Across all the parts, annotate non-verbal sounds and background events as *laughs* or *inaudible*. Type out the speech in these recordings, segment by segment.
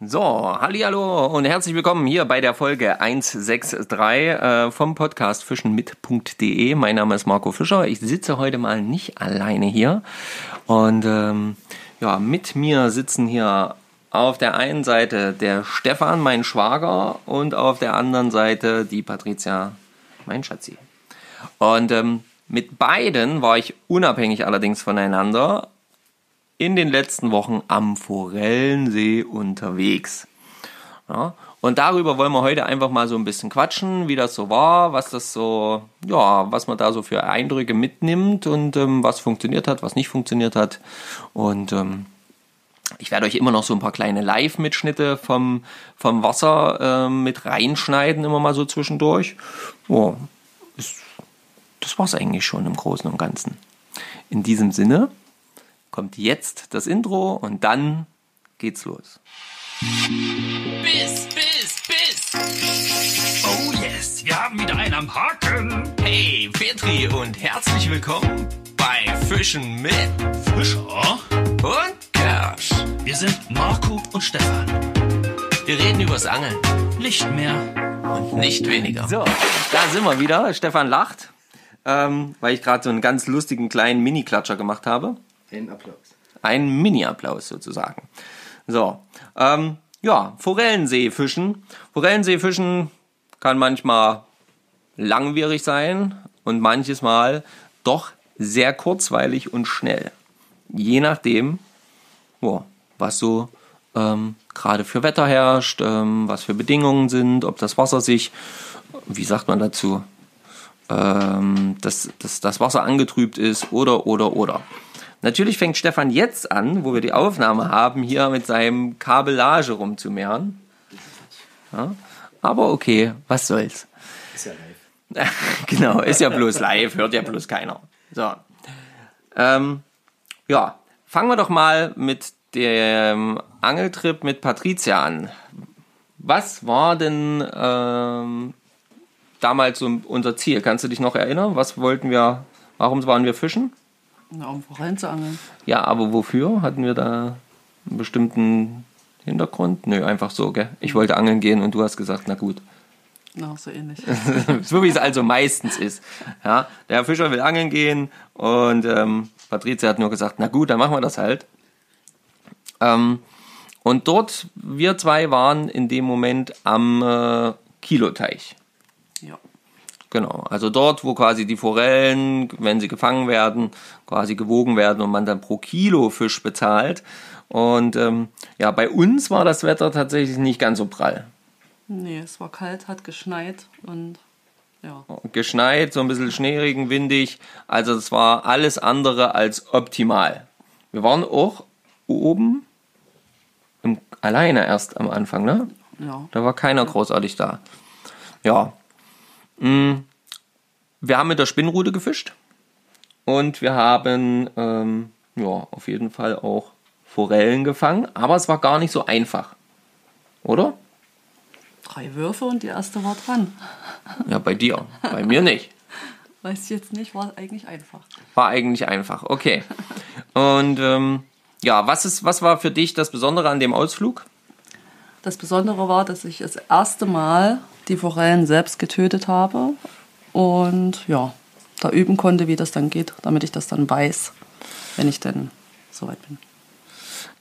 So, hallo und herzlich willkommen hier bei der Folge 163 äh, vom Podcast fischenmit.de. Mein Name ist Marco Fischer. Ich sitze heute mal nicht alleine hier und ähm, ja, mit mir sitzen hier auf der einen Seite der Stefan, mein Schwager, und auf der anderen Seite die Patricia, mein Schatzi. Und ähm, mit beiden war ich unabhängig allerdings voneinander in den letzten Wochen am Forellensee unterwegs. Ja, und darüber wollen wir heute einfach mal so ein bisschen quatschen, wie das so war, was das so, ja, was man da so für Eindrücke mitnimmt und ähm, was funktioniert hat, was nicht funktioniert hat. Und ähm, ich werde euch immer noch so ein paar kleine Live-Mitschnitte vom, vom Wasser äh, mit reinschneiden, immer mal so zwischendurch. Oh, ist, das war's eigentlich schon im Großen und Ganzen. In diesem Sinne kommt jetzt das Intro und dann geht's los. Biss, Biss, Biss. Oh yes, wir haben wieder einen am Haken. Hey, Petri und herzlich willkommen bei Fischen mit Fischer und Kersch. Wir sind Marco und Stefan. Wir reden übers Angeln Nicht mehr. und nicht weniger. So, da sind wir wieder. Stefan lacht, ähm, weil ich gerade so einen ganz lustigen kleinen Mini-Klatscher gemacht habe. Ein Applaus. Ein Mini-Applaus sozusagen. So, ähm, ja, Forellensee fischen. Forellensee fischen kann manchmal langwierig sein und manches Mal doch sehr kurzweilig und schnell. Je nachdem, ja, was so ähm, gerade für Wetter herrscht, ähm, was für Bedingungen sind, ob das Wasser sich, wie sagt man dazu, ähm, dass, dass das Wasser angetrübt ist oder, oder, oder. Natürlich fängt Stefan jetzt an, wo wir die Aufnahme haben, hier mit seinem Kabellage rumzumehren. Ja, aber okay, was soll's. Ist ja live. *laughs* genau, ist ja bloß live, hört ja bloß keiner. So. Ähm, ja, fangen wir doch mal mit dem Angeltrip mit Patricia an. Was war denn ähm, damals so unser Ziel? Kannst du dich noch erinnern? Was wollten wir, warum waren wir fischen? Na, um Forellen zu angeln. Ja, aber wofür? Hatten wir da einen bestimmten Hintergrund? Nö, einfach so, gell? Ich wollte angeln gehen und du hast gesagt, na gut. Na, so ähnlich. *laughs* so wie es also meistens ist. Ja, der Herr Fischer will angeln gehen und ähm, Patricia hat nur gesagt, na gut, dann machen wir das halt. Ähm, und dort, wir zwei waren in dem Moment am äh, Kiloteich. ja. Genau, also dort, wo quasi die Forellen, wenn sie gefangen werden, quasi gewogen werden und man dann pro Kilo Fisch bezahlt. Und ähm, ja, bei uns war das Wetter tatsächlich nicht ganz so prall. Nee, es war kalt, hat geschneit und ja. Geschneit, so ein bisschen Schneeregen, windig. Also es war alles andere als optimal. Wir waren auch oben im, alleine erst am Anfang, ne? Ja. Da war keiner großartig da. Ja. Mm, Wir haben mit der Spinnrute gefischt und wir haben ähm, ja, auf jeden Fall auch Forellen gefangen, aber es war gar nicht so einfach. Oder? Drei Würfe und die erste war dran. *laughs* Ja, bei dir. Bei mir nicht. Weiß ich jetzt nicht, war eigentlich einfach. War eigentlich einfach. Okay. Und ähm, ja, was, ist, was war für dich das Besondere an dem Ausflug? Das Besondere war, dass ich das erste Mal die Forellen selbst getötet habe und ja, da üben konnte, wie das dann geht, damit ich das dann weiß, wenn ich denn soweit bin.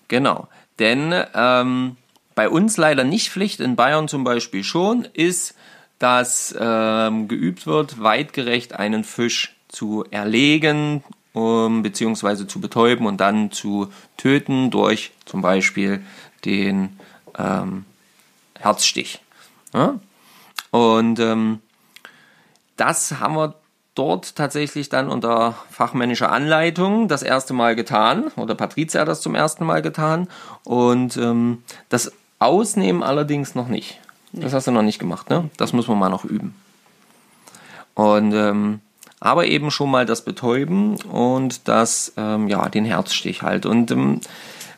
Genau. Denn ähm, bei uns leider nicht Pflicht, in Bayern zum Beispiel schon, ist, dass ähm, geübt wird, weitgerecht einen Fisch zu erlegen, um, beziehungsweise zu betäuben und dann zu töten durch zum Beispiel den ähm, Herzstich. Ja? Und ähm, das haben wir dort tatsächlich dann unter fachmännischer Anleitung das erste Mal getan. Oder Patricia hat das zum ersten Mal getan. Und ähm, das Ausnehmen allerdings noch nicht. Das hast du noch nicht gemacht, ne? Das müssen wir mal noch üben. Und ähm, aber eben schon mal das Betäuben und das, ähm, ja, den Herzstich halt. Und ähm,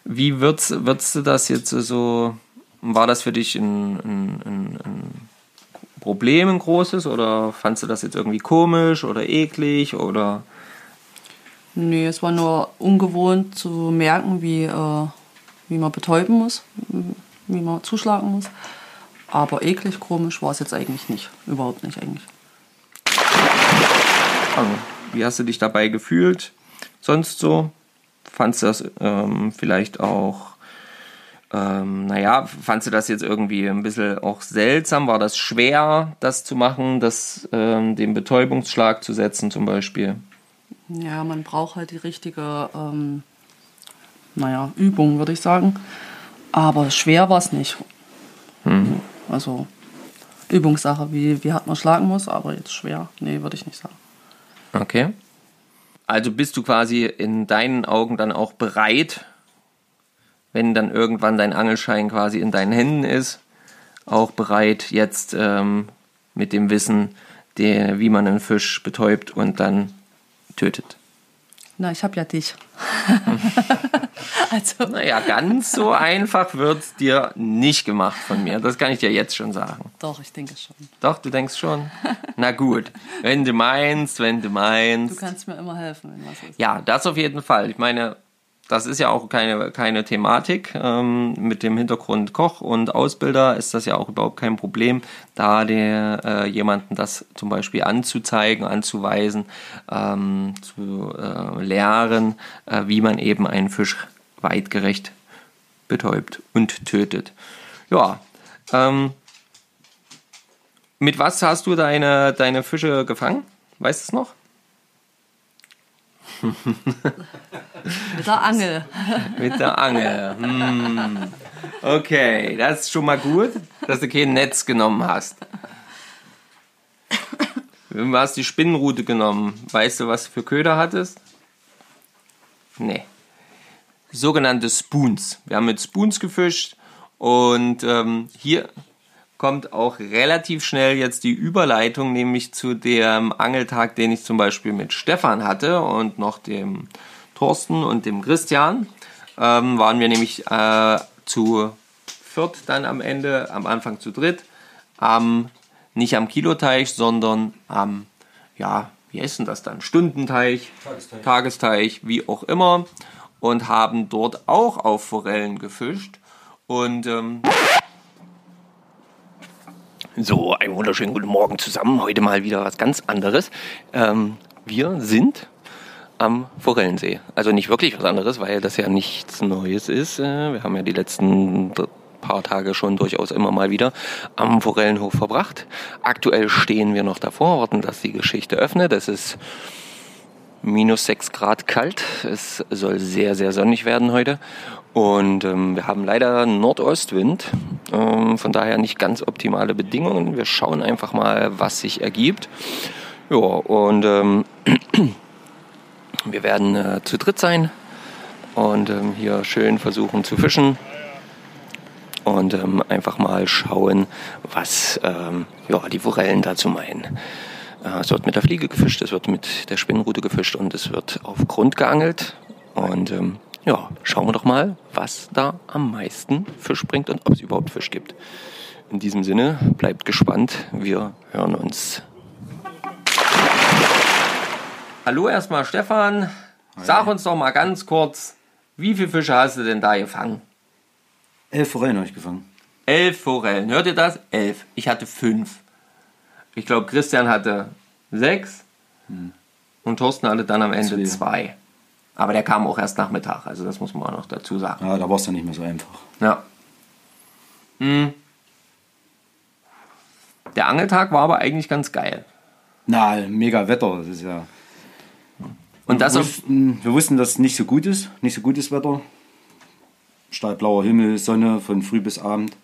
wie würdest, würdest du das jetzt so, war das für dich ein, ein, ein, ein Problem, ein großes, oder fandst du das jetzt irgendwie komisch oder eklig oder? Nee, es war nur ungewohnt zu merken, wie, äh, wie man betäuben muss. wie man zuschlagen muss. Aber eklig, komisch war es jetzt eigentlich nicht. Überhaupt nicht eigentlich. Also, wie hast du dich dabei gefühlt? Sonst so? Fandst du das ähm, vielleicht auch, ähm, naja, fandst du das jetzt irgendwie ein bisschen auch seltsam? War das schwer, das zu machen, das, ähm, den Betäubungsschlag zu setzen zum Beispiel? Ja, man braucht halt die richtige, ähm, naja, Übung, würde ich sagen. Aber schwer war es nicht. Also Übungssache, wie, wie hart man schlagen muss, aber jetzt schwer, nee, würde ich nicht sagen. Okay. Also bist du quasi in deinen Augen dann auch bereit, wenn dann irgendwann dein Angelschein quasi in deinen Händen ist, auch bereit jetzt ähm, mit dem Wissen, der, wie man einen Fisch betäubt und dann tötet. Na, ich habe ja dich. *laughs* also, Naja, ganz so einfach wird's dir nicht gemacht von mir. Das kann ich dir jetzt schon sagen. doch, ich denke schon. Doch, du denkst schon? Na gut, wenn du meinst, wenn du Du meinst. kannst mir immer helfen, wenn was ist. Ja, das auf jeden Fall. Ich meine, das ist ja auch keine, keine Thematik. Ähm, mit dem Hintergrund Koch und Ausbilder ist das ja auch überhaupt kein Problem, da der, äh, jemanden das zum Beispiel anzuzeigen, anzuweisen, ähm, zu äh, lehren, äh, wie man eben einen Fisch weitgerecht betäubt und tötet. Ja, ähm, mit was hast du deine, deine Fische gefangen? Weißt du es noch? *laughs* Mit der Angel. Mit der Angel. Hm. Okay, das ist schon mal gut, dass du kein Netz genommen hast. Du hast die Spinnenrute genommen. Weißt du, was du für Köder hattest? Nee. Sogenannte Spoons. Wir haben mit Spoons gefischt und ähm, hier kommt auch relativ schnell jetzt die Überleitung, nämlich zu dem Angeltag, den ich zum Beispiel mit Stefan hatte und noch dem Thorsten und dem Christian. Ähm, waren wir nämlich äh, zu viert dann am Ende, am Anfang zu dritt, am, nicht am Kiloteich, sondern am, ja, wie heißt denn das dann? Stundenteich, Tagesteich. Tagesteich, wie auch immer. Und haben dort auch auf Forellen gefischt. Und ähm, so, einen wunderschönen guten Morgen zusammen. Heute mal wieder was ganz anderes. Ähm, wir sind am Forellensee. Also nicht wirklich was anderes, weil das ja nichts Neues ist. Äh, Wir haben ja die letzten paar Tage schon durchaus immer mal wieder am Forellenhof verbracht. Aktuell stehen wir noch davor, warten, dass die Geschichte öffnet. Es ist minus 6 Grad kalt. Es soll sehr, sehr sonnig werden heute. Und ähm, wir haben leider Nordostwind, ähm, von daher nicht ganz optimale Bedingungen. Wir schauen einfach mal, was sich ergibt. Ja, und ähm, *clears throat* wir werden äh, zu dritt sein und ähm, hier schön versuchen zu fischen und ähm, einfach mal schauen, was ähm, ja, die Forellen dazu meinen. Äh, es wird mit der Fliege gefischt, es wird mit der Spinnrute gefischt und es wird auf Grund geangelt. Und ähm, ja, schauen wir doch mal, was da am meisten Fisch bringt und ob es überhaupt Fisch gibt. In diesem Sinne, bleibt gespannt. Wir hören uns. Hallo erstmal Stefan. Sag uns doch mal ganz kurz, wie viele Fische hast du denn da gefangen? Elf Forellen habe ich gefangen. Elf Forellen. Hört ihr das? Elf. Ich hatte fünf. Ich glaube, Christian hatte sechs. Und Thorsten hatte dann am Ende Zwei. zwei. Aber der kam auch erst Nachmittag. Also das muss man auch noch dazu sagen. Ja, da war es dann nicht mehr so einfach. Ja. Hm. Der Angeltag war aber eigentlich ganz geil. Na, mega Wetter. Das ist ja. Und das wir, wussten, wir wussten, dass es nicht so gut ist. Nicht so gutes Wetter. Stahlblauer Himmel, Sonne von früh bis Abend.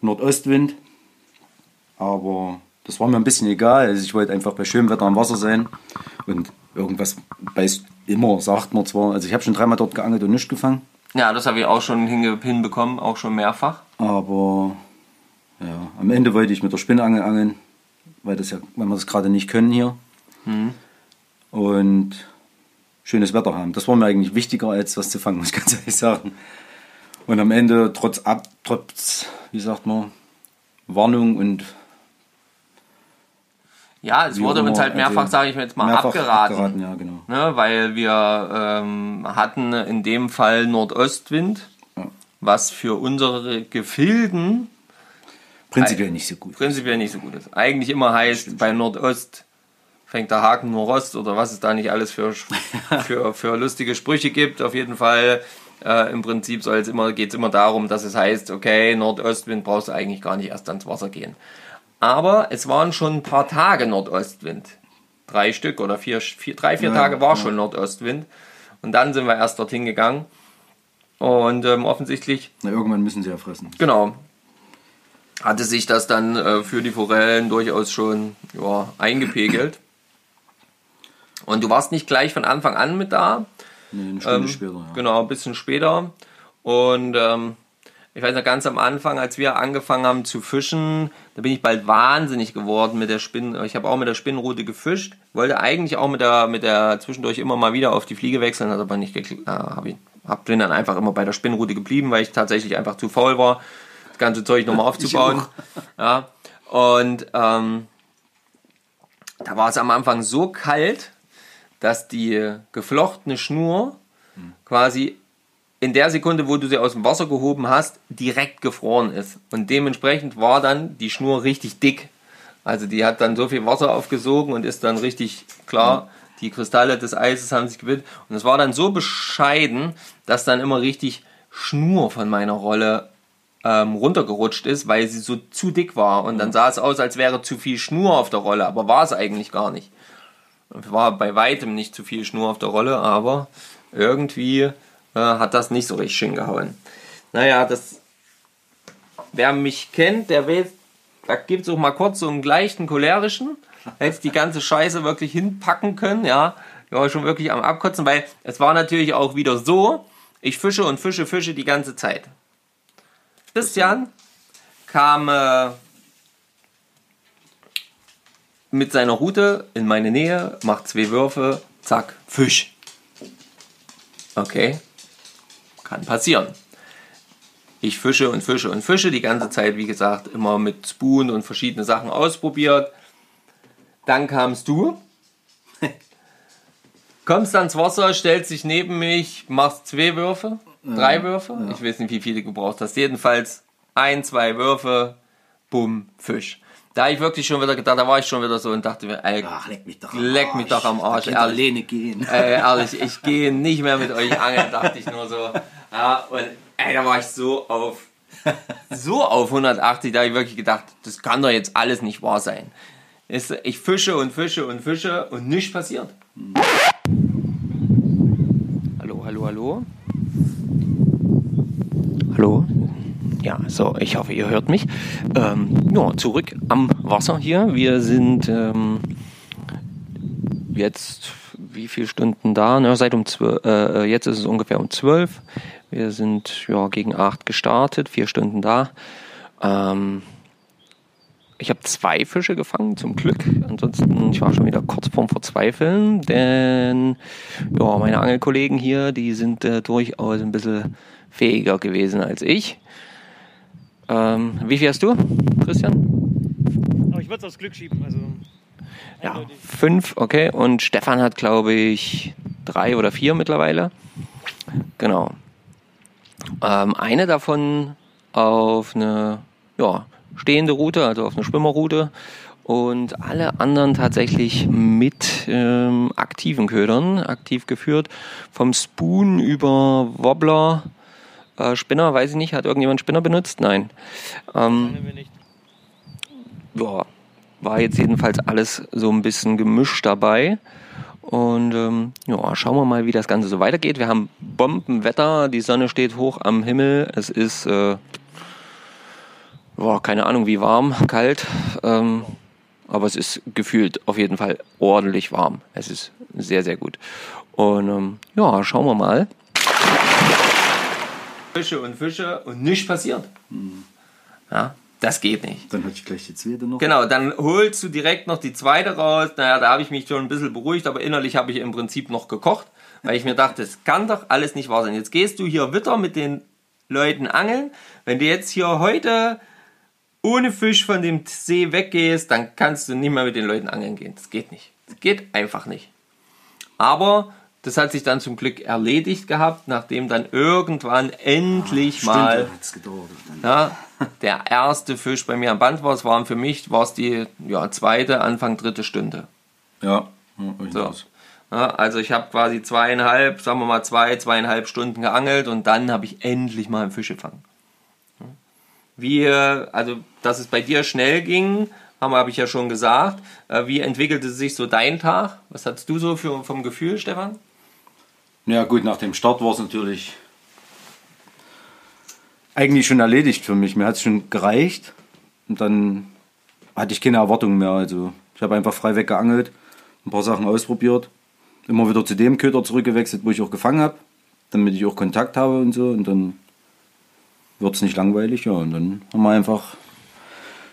Nordostwind. Aber das war mir ein bisschen egal. Also ich wollte einfach bei schönem Wetter am Wasser sein. Und irgendwas beißt immer, sagt man zwar. Also ich habe schon dreimal dort geangelt und nichts gefangen. ja, das habe ich auch schon hinbekommen, auch schon mehrfach. Aber ja, am Ende wollte ich mit der Spinnangel angeln, weil, das ja, weil wir das gerade nicht können hier. Und schönes Wetter haben. Das war mir eigentlich wichtiger, als was zu fangen, *laughs* muss ich ganz ehrlich sagen. Und am Ende, trotz, ab, trotz wie sagt man, Warnung und Ja, es wurde uns halt mehrfach, also sage ich mir jetzt mal, mehrfach abgeraten. abgeraten, ja, genau. Ne, weil wir ähm, hatten in dem Fall Nordostwind, Ja. was für unsere Gefilden Prinzipiell nicht so gut. prinzipiell nicht so gut ist. Eigentlich immer heißt, bei Nordost fängt der Haken nur Rost oder was es da nicht alles für, *laughs* für, für lustige Sprüche gibt. Auf jeden Fall, äh, im Prinzip soll es immer, geht es immer darum, dass es heißt, okay, Nordostwind brauchst du eigentlich gar nicht erst ans Wasser gehen. Aber es waren schon ein paar Tage Nordostwind. Drei Stück oder vier, vier drei, vier Ja, Tage war ja. schon Nordostwind. Und dann sind wir erst dorthin gegangen. Und ähm, offensichtlich Na, irgendwann müssen sie ja fressen. Genau. Hatte sich das dann äh, für die Forellen durchaus schon ja, eingepegelt. Und du warst nicht gleich von Anfang an mit da. Nee, eine Stunde Ähm, später. Ja. Genau, ein bisschen später. Und ähm, ich weiß noch ganz am Anfang, als wir angefangen haben zu fischen, da bin ich bald wahnsinnig geworden mit der Spinnen. Ich habe auch mit der Spinnenrute gefischt, wollte eigentlich auch mit der, mit der zwischendurch immer mal wieder auf die Fliege wechseln, hat aber nicht geklappt. Äh, hab ich, hab, bin dann einfach immer bei der Spinnenrute geblieben, weil ich tatsächlich einfach zu faul war, das ganze Zeug nochmal *laughs* aufzubauen. Ja. Und ähm, da war es am Anfang so kalt, dass die geflochtene Schnur quasi in der Sekunde, wo du sie aus dem Wasser gehoben hast, direkt gefroren ist. Und dementsprechend war dann die Schnur richtig dick. Also die hat dann so viel Wasser aufgesogen und ist dann richtig klar, die Kristalle des Eises haben sich gebildet. Und es war dann so bescheiden, dass dann immer richtig Schnur von meiner Rolle ähm, runtergerutscht ist, weil sie so zu dick war. Und dann sah es aus, als wäre zu viel Schnur auf der Rolle, aber war es eigentlich gar nicht. War bei weitem nicht zu viel Schnur auf der Rolle, aber irgendwie äh, hat das nicht so richtig schön gehauen. Naja, das. Wer mich kennt, der weiß, da gibt es auch mal kurz so einen leichten cholerischen. Hätte die ganze Scheiße wirklich hinpacken können, ja. Ich war schon wirklich am Abkotzen, weil es war natürlich auch wieder so, ich fische und fische, fische die ganze Zeit. Christian kam äh, mit seiner Route in meine Nähe, macht zwei Würfe, zack, Fisch. Okay, kann passieren. Ich fische und fische und fische die ganze Zeit, wie gesagt, immer mit Spoon und verschiedene Sachen ausprobiert. Dann kamst du, *laughs* kommst ans Wasser, stellst dich neben mich, machst zwei Würfe, drei Würfe. Ich weiß nicht, wie viele du gebraucht hast. Jedenfalls ein, zwei Würfe, bumm, Fisch. Da ich wirklich schon wieder gedacht, da war ich schon wieder so und dachte mir, ey, Ach, leck mich doch Leck mich doch am Arsch, ehrlich. alleine gehen. ey, ehrlich, ich gehe nicht mehr mit euch angeln, dachte ich nur so. Ja, und ey, da war ich so auf, so auf 180, da habe ich wirklich gedacht, das kann doch jetzt alles nicht wahr sein. Ich fische und fische und fische und nichts passiert. Hallo, hallo, hallo. Hallo. Ja, so, ich hoffe, ihr hört mich. Ähm, ja, zurück am Wasser hier. Wir sind ähm, jetzt wie viele Stunden da? Na, seit um 12, äh, jetzt ist es ungefähr um 12. Wir sind ja gegen 8 gestartet, vier Stunden da. Ähm, ich habe zwei Fische gefangen, zum Glück. Ansonsten, ich war schon wieder kurz vorm Verzweifeln, denn ja, meine Angelkollegen hier, die sind äh, durchaus ein bisschen fähiger gewesen als ich. Ähm, wie viel hast du, Christian? Aber ich würde es aufs Glück schieben. Also Ja, eindeutig. fünf, okay. Und Stefan hat, glaube ich, drei oder vier mittlerweile. Genau. Ähm, eine davon auf eine ja, stehende Route, also auf eine Schwimmerroute. Und alle anderen tatsächlich mit ähm, aktiven Ködern, aktiv geführt. Vom Spoon über Wobbler, äh, Spinner, weiß ich nicht. Hat irgendjemand Spinner benutzt? Nein. Ähm, ja, war jetzt jedenfalls alles so ein bisschen gemischt dabei. Und ähm, ja, schauen wir mal, wie das Ganze so weitergeht. Wir haben Bombenwetter, die Sonne steht hoch am Himmel. Es ist, äh, boah, keine Ahnung, wie warm, kalt. Ähm, aber es ist gefühlt auf jeden Fall ordentlich warm. Es ist sehr, sehr gut. Und ähm, ja, schauen wir mal. Fische und Fische und nichts passiert. Ja, das geht nicht. Dann hatte ich gleich die zweite noch. Genau, dann holst du direkt noch die zweite raus. Naja, da habe ich mich schon ein bisschen beruhigt, aber innerlich habe ich im Prinzip noch gekocht, weil ich mir dachte, es kann doch alles nicht wahr sein. Jetzt gehst du hier Witter mit den Leuten angeln. Wenn du jetzt hier heute ohne Fisch von dem See weggehst, dann kannst du nicht mehr mit den Leuten angeln gehen. Das geht nicht. Das geht einfach nicht. Aber Das hat sich dann zum Glück erledigt gehabt, nachdem dann irgendwann endlich mal gedauert. Dann. ja, der erste Fisch bei mir am Band war. Es waren für mich war es die ja, zweite, Anfang dritte Stunde. Ja, ja so. Ja, also ich habe quasi zweieinhalb, sagen wir mal zwei, zweieinhalb Stunden geangelt und dann habe ich endlich mal einen Fisch gefangen. Wie, also dass es bei dir schnell ging, habe hab ich ja schon gesagt. Äh, Wie entwickelte sich so dein Tag? Was hattest du so für, vom Gefühl, Stefan? Ja gut, nach dem Start war es natürlich eigentlich schon erledigt für mich. Mir hat es schon gereicht und dann hatte ich keine Erwartungen mehr. Also ich habe einfach frei weggeangelt, ein paar Sachen ausprobiert, immer wieder zu dem Köder zurückgewechselt, wo ich auch gefangen habe, damit ich auch Kontakt habe und so und dann wird es nicht langweilig. Ja, und dann haben wir einfach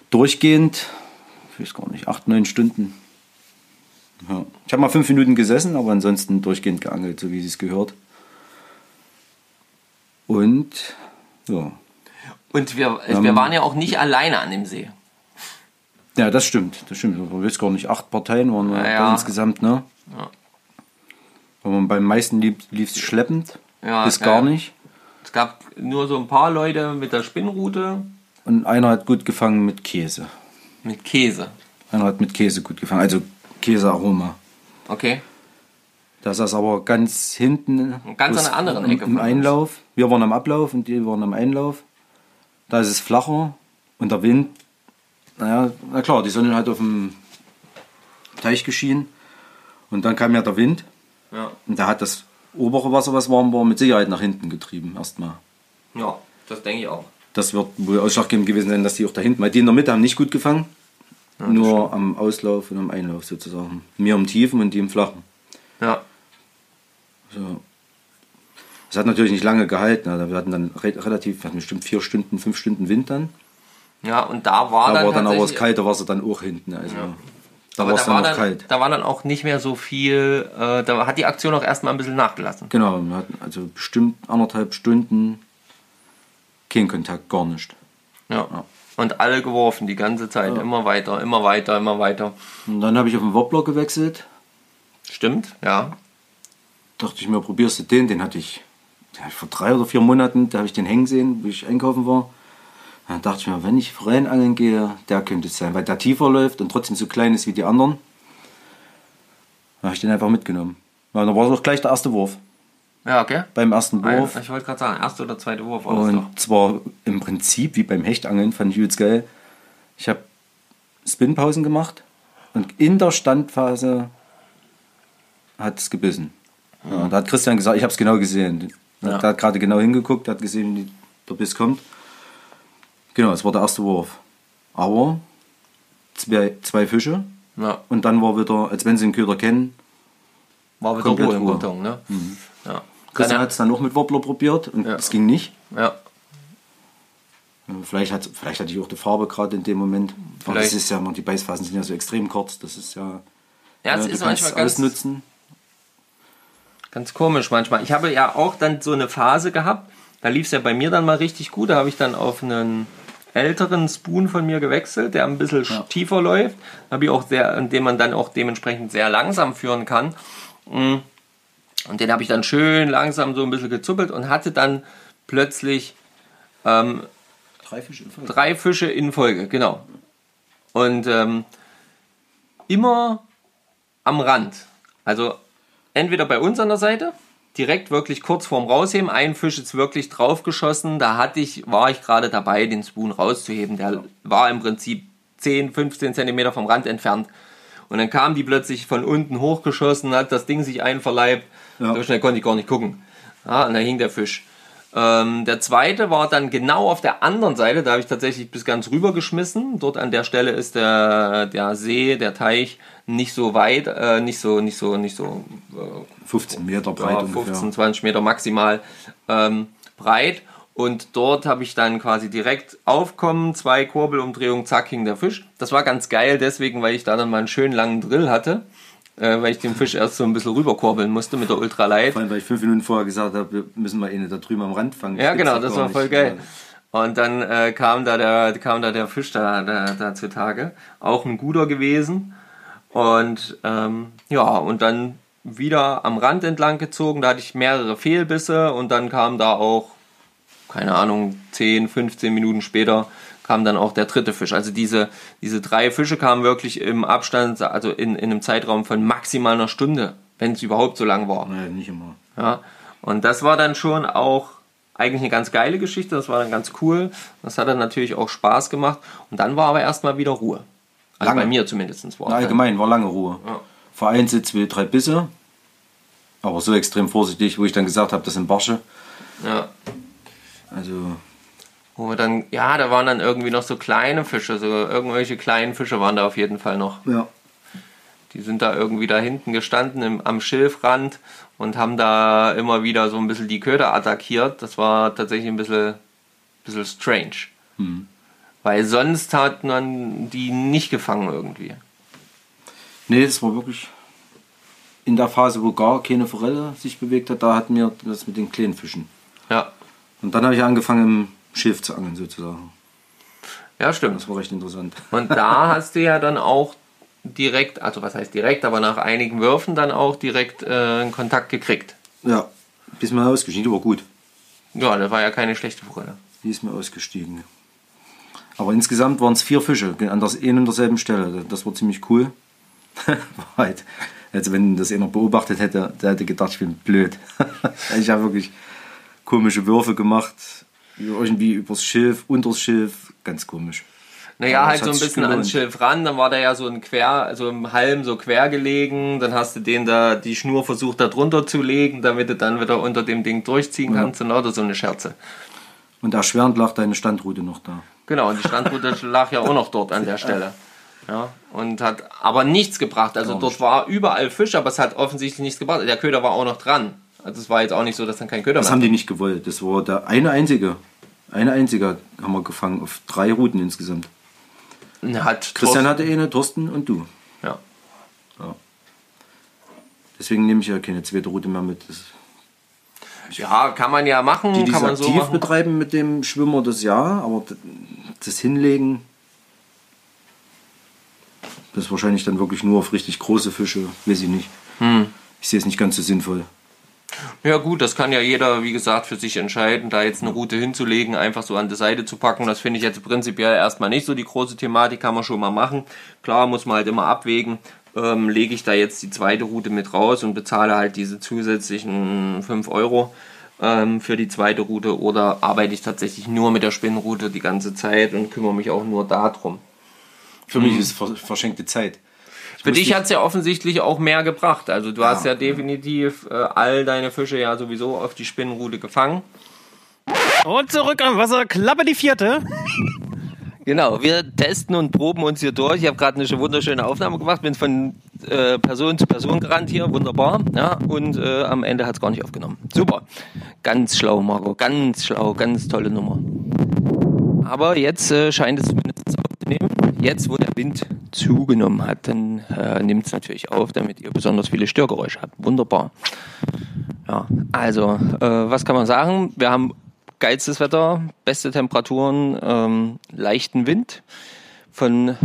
durchgehend, ich weiß gar nicht, acht, neun Stunden. Ja. Ich habe mal fünf Minuten gesessen, aber ansonsten durchgehend geangelt, so wie es gehört. Und ja. Und wir, wir waren ja auch nicht alleine an dem See. Ja, das stimmt, das stimmt. Ich weiß gar nicht, acht Parteien waren wir Ja, insgesamt, ne? Ja. Aber beim meisten lief es schleppend, Ja, bis gar nicht. Es gab nur so ein paar Leute mit der Spinnrute, Und einer hat gut gefangen mit Käse. mit Käse. Einer hat mit Käse gut gefangen, also Käsearoma. Okay. Das ist aber ganz hinten. Ganz an der anderen im, Ecke Im. Einlauf. Wir waren am Ablauf und die waren am Einlauf. Da ist es flacher und der Wind, naja, na klar, die Sonne hat auf dem Teich geschienen. Und dann kam ja der Wind Ja. und da hat das obere Wasser, was warm war, mit Sicherheit nach hinten getrieben erstmal. Ja, das denke ich auch. Das wird wohl ausschlaggebend gewesen sein, dass die auch da hinten, weil die in der Mitte haben nicht gut gefangen. Nur am Auslauf und am Einlauf sozusagen. Mir im Tiefen und die im Flachen. Ja. So. Das hat natürlich nicht lange gehalten. Also wir hatten dann re relativ, wir hatten bestimmt vier Stunden, fünf Stunden Wind dann. Ja, und da war Da dann war dann aber das kalte Wasser dann auch hinten. Also da aber war es da dann war noch dann, kalt. da war dann auch nicht mehr so viel, äh, da hat die Aktion auch erstmal ein bisschen nachgelassen. Genau, wir hatten also bestimmt anderthalb Stunden kein Kontakt, gar nicht. Ja. Und alle geworfen die ganze Zeit, immer weiter, immer weiter, immer weiter. Und dann habe ich auf den Wobbler gewechselt. Stimmt, ja. Dachte ich mir, probierst du den? Den hatte ich ja, vor drei oder vier Monaten, da habe ich den hängen sehen, wo ich einkaufen war. Dann dachte ich mir, wenn ich Forellenangeln gehe, der könnte es sein, weil der tiefer läuft und trotzdem so klein ist wie die anderen. Dann habe ich den einfach mitgenommen. Ja, dann war es auch gleich der erste Wurf. Ja, okay. Beim ersten Ein, Wurf. ich wollte gerade sagen, erster oder zweiter Wurf. Und zwar im Prinzip wie beim Hechtangeln, fand ich übelst geil. Ich habe Spinpausen gemacht und in der Standphase hat es gebissen. Ja, da hat Christian gesagt, ich habe es genau gesehen. Ja. Der hat gerade genau hingeguckt, hat gesehen, wie der Biss kommt. Genau, es war der erste Wurf. Aber zwei, zwei Fische Ja, und dann war wieder, als wenn sie den Köder kennen, war wieder Ruhe im. Karton, ne? Ja. Christian hat es dann auch mit Wobbler probiert und Ja. es ging nicht. ja. Vielleicht, hat, vielleicht hatte ich auch die Farbe gerade in dem Moment. Aber Vielleicht. das ist ja, die Beißphasen sind ja so extrem kurz. Das ist ja. Ja, es du ist manchmal ganz, ausnutzen. ganz komisch manchmal. Ich habe ja auch dann so eine Phase gehabt, da lief es ja bei mir dann mal richtig gut. Da habe ich dann auf einen älteren Spoon von mir gewechselt, der ein bisschen tiefer läuft, habe ich auch sehr, in dem man dann auch dementsprechend sehr langsam führen kann. Mm. Und den habe ich dann schön langsam so ein bisschen gezuppelt und hatte dann plötzlich ähm, Drei Fische in Folge. drei Fische in Folge, genau. Und ähm, immer am Rand. Also entweder bei uns an der Seite, direkt wirklich kurz vorm Rausheben, ein Fisch ist wirklich draufgeschossen. Da hatte ich, war ich gerade dabei, den Spoon rauszuheben. Der war im Prinzip 10, 15 Zentimeter vom Rand entfernt. Und dann kam die plötzlich von unten hochgeschossen, hat das Ding sich einverleibt. Ja. So schnell konnte ich gar nicht gucken. Ja, und da hing der Fisch. Ähm, der zweite war dann genau auf der anderen Seite, da habe ich tatsächlich bis ganz rüber geschmissen. Dort an der Stelle ist der, der See, der Teich nicht so weit, äh, nicht so, nicht so, nicht so 15 Meter breit ja, ungefähr. 15, 20 Meter maximal ähm, breit. Und dort habe ich dann quasi direkt aufkommen, zwei Kurbelumdrehungen, zack, hing der Fisch. Das war ganz geil, deswegen, weil ich da dann mal einen schönen langen Drill hatte, äh, weil ich den Fisch erst so ein bisschen rüberkurbeln musste mit der Ultralight. Vor allem, weil ich fünf Minuten vorher gesagt habe, wir müssen mal eine da drüben am Rand fangen. Ja, genau, das war voll nicht. geil. Und dann äh, kam, da der, kam da der Fisch da, da, da zutage. Auch ein guter gewesen. Und ähm, ja, und dann wieder am Rand entlang gezogen. Da hatte ich mehrere Fehlbisse und dann kam da auch, keine Ahnung, 10, 15 Minuten später kam dann auch der dritte Fisch. Also diese, diese drei Fische kamen wirklich im Abstand, also in, in einem Zeitraum von maximal einer Stunde, wenn es überhaupt so lang war. Naja, nicht immer. Ja, und das war dann schon auch eigentlich eine ganz geile Geschichte, das war dann ganz cool. Das hat dann natürlich auch Spaß gemacht. Und dann war aber erstmal wieder Ruhe. Also Lange. bei mir zumindest war. Na, allgemein war lange Ruhe. Ja. Vereinzelt zwei, drei Bisse. Aber so extrem vorsichtig, wo ich dann gesagt habe, das sind Barsche. Ja. Also, Wo wir dann, ja, da waren dann irgendwie noch so kleine Fische, so irgendwelche kleinen Fische waren da auf jeden Fall noch. ja. Die sind da irgendwie da hinten gestanden im, am Schilfrand und haben da immer wieder so ein bisschen die Köder attackiert. Das war tatsächlich ein bisschen, bisschen strange. Weil sonst hat man die nicht gefangen irgendwie. Nee, das war wirklich in der Phase, wo gar keine Forelle sich bewegt hat, da hatten wir das mit den kleinen Fischen. Ja, Und dann habe ich angefangen, im Schilf zu angeln sozusagen. ja stimmt. Das war recht interessant. Und da *laughs* hast du ja dann auch direkt, also was heißt direkt, aber nach einigen Würfen dann auch direkt äh, einen Kontakt gekriegt. Ja, bis mir ausgestiegen, war gut. Ja, das war ja keine schlechte Forelle. Die ist mir ausgestiegen. Aber insgesamt waren es vier Fische an der einen und derselben Stelle. Das war ziemlich cool. *laughs* Halt, also wenn das einer beobachtet hätte, der hätte gedacht, ich bin blöd. *laughs* ich habe wirklich komische Würfe gemacht. Irgendwie übers Schilf, unters Schilf. Ganz komisch. Naja, halt so ein bisschen ans Schilf ran, dann war der ja so ein quer, also im Halm so quer gelegen, dann hast du den da, die Schnur versucht da drunter zu legen, damit du dann wieder unter dem Ding durchziehen kannst und lauter so eine Scherze. Und erschwerend lag deine Standroute noch da. Genau, und die Strandroute *laughs* lag ja auch noch dort an der Stelle. Ja, und hat aber nichts gebracht. Also dort war überall Fisch, aber es hat offensichtlich nichts gebracht. Der Köder war auch noch dran. Also es war jetzt auch nicht so, dass dann kein Köder Das mehr haben die nicht gewollt. Das war der eine einzige. Eine einzige haben wir gefangen auf drei Routen insgesamt. hat. Christian Thorsten- hatte eine, Thorsten und du. Ja. Deswegen nehme ich ja keine zweite Route mehr mit. Das ja, kann man ja machen, Die, die kann man so aktiv machen. betreiben mit dem Schwimmer, das ja, aber das Hinlegen, das ist wahrscheinlich dann wirklich nur auf richtig große Fische, weiß ich nicht. Hm. Ich sehe es nicht ganz so sinnvoll. Ja gut, das kann ja jeder, wie gesagt, für sich entscheiden, da jetzt eine Route hinzulegen, einfach so an die Seite zu packen. Das finde ich jetzt prinzipiell erstmal nicht so die große Thematik, kann man schon mal machen. Klar, muss man halt immer abwägen, ähm, lege ich da jetzt die zweite Route mit raus und bezahle halt diese zusätzlichen 5 Euro ähm, für die zweite Route oder arbeite ich tatsächlich nur mit der Spinnenroute die ganze Zeit und kümmere mich auch nur darum. Für mich ist es ver verschenkte Zeit. Für dich hat es ja offensichtlich auch mehr gebracht. Also du hast Ja. ja definitiv äh, all deine Fische ja sowieso auf die Spinnenroute gefangen. Und zurück am Wasser, Klappe die vierte. Genau, wir testen und proben uns hier durch. Ich habe gerade eine wunderschöne Aufnahme gemacht, bin von äh, Person zu Person gerannt hier, wunderbar. Ja, und äh, am Ende hat es gar nicht aufgenommen. Super. Ganz schlau, Marco, ganz schlau, ganz tolle Nummer. Aber jetzt äh, scheint es zumindest aufzunehmen. Jetzt, wo der Wind zugenommen hat, dann äh, nimmt es natürlich auf, damit ihr besonders viele Störgeräusche habt. Wunderbar. Ja, also, äh, was kann man sagen? Wir haben geilstes Wetter, beste Temperaturen, ähm, leichten Wind von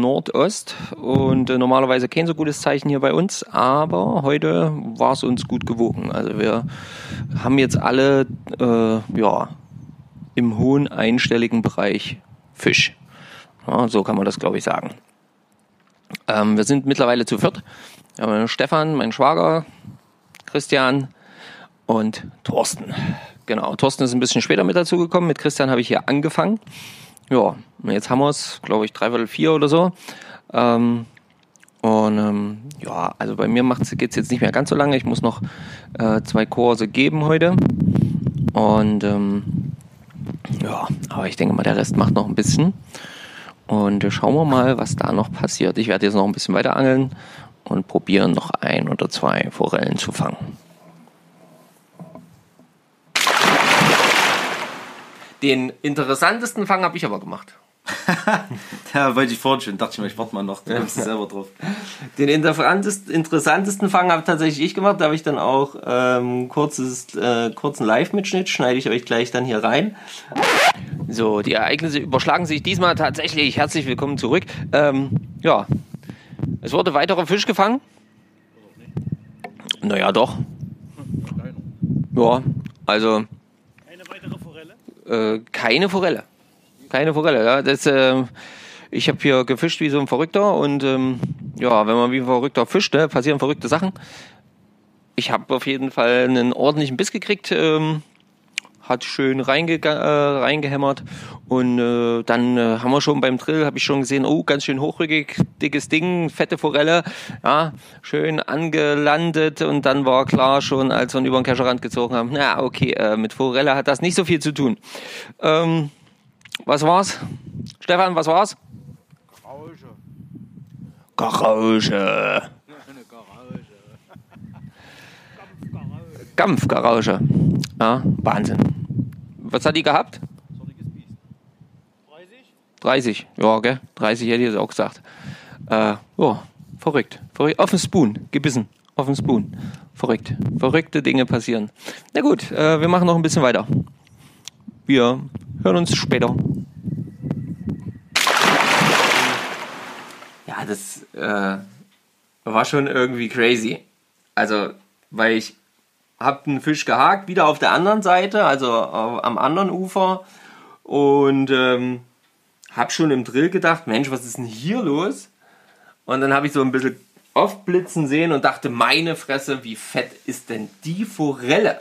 Nordost und äh, normalerweise kein so gutes Zeichen hier bei uns, aber heute war es uns gut gewogen. Also wir haben jetzt alle äh, ja, im hohen einstelligen Bereich Fisch. Ja, so kann man das, glaube ich, sagen. Ähm, wir sind mittlerweile zu viert. Haben Stefan, mein Schwager, Christian und Thorsten. Genau, Thorsten ist ein bisschen später mit dazu gekommen. Mit Christian habe ich hier angefangen. Ja, jetzt haben wir es, glaube ich, dreiviertel vier oder so. Ähm, und ähm, ja, also bei mir geht es jetzt nicht mehr ganz so lange. Ich muss noch äh, zwei Kurse geben heute. Und ähm, ja, aber ich denke mal, der Rest macht noch ein bisschen. Und schauen wir mal, was da noch passiert. Ich werde jetzt noch ein bisschen weiter angeln und probieren, noch ein oder zwei Forellen zu fangen. Den interessantesten Fang habe ich aber gemacht. Ja, wollte ich vorhin schon, dachte ich mir, ich warte mal noch, du kommst selber drauf. Den interessantesten, interessantesten Fang habe tatsächlich ich gemacht. Da habe ich dann auch ähm, kurzes, äh, kurzen Live-Mitschnitt, schneide ich euch gleich dann hier rein. So, die Ereignisse überschlagen sich diesmal tatsächlich. Herzlich willkommen zurück. Ähm, ja, es wurde weiterer Fisch gefangen. Naja, doch. Ja, also Eine weitere Forelle. äh, keine Forelle. Keine Forelle, ja. Das, äh, ich habe hier gefischt wie so ein Verrückter und ähm, ja, wenn man wie ein Verrückter fischt, ne, passieren verrückte Sachen. Ich habe auf jeden Fall einen ordentlichen Biss gekriegt, ähm, hat schön reinge äh, reingehämmert und äh, dann äh, haben wir schon beim Drill, habe ich schon gesehen, oh, ganz schön hochrückig, dickes Ding, fette Forelle, ja, schön angelandet und dann war klar schon, als wir ihn über den Kescherrand gezogen haben, na okay, äh, mit Forelle hat das nicht so viel zu tun. Ähm, was war's? Stefan, was war's? Garage. Kampfgarage. Ja, Wahnsinn. Was hat die gehabt? 30? Ja, gell? 30 hätte ich jetzt auch gesagt. Äh, ja, verrückt. verrückt. Auf den Spoon, gebissen. Auf den Spoon. Verrückt. Verrückte Dinge passieren. Na gut, äh, wir machen noch ein bisschen weiter. Wir hören uns später. Ja, das äh, war schon irgendwie crazy. Also, weil ich hab einen Fisch gehakt, wieder auf der anderen Seite, also am anderen Ufer und ähm, hab schon im Drill gedacht, Mensch, was ist denn hier los? Und dann habe ich so ein bisschen aufblitzen sehen und dachte, meine Fresse, wie fett ist denn die Forelle?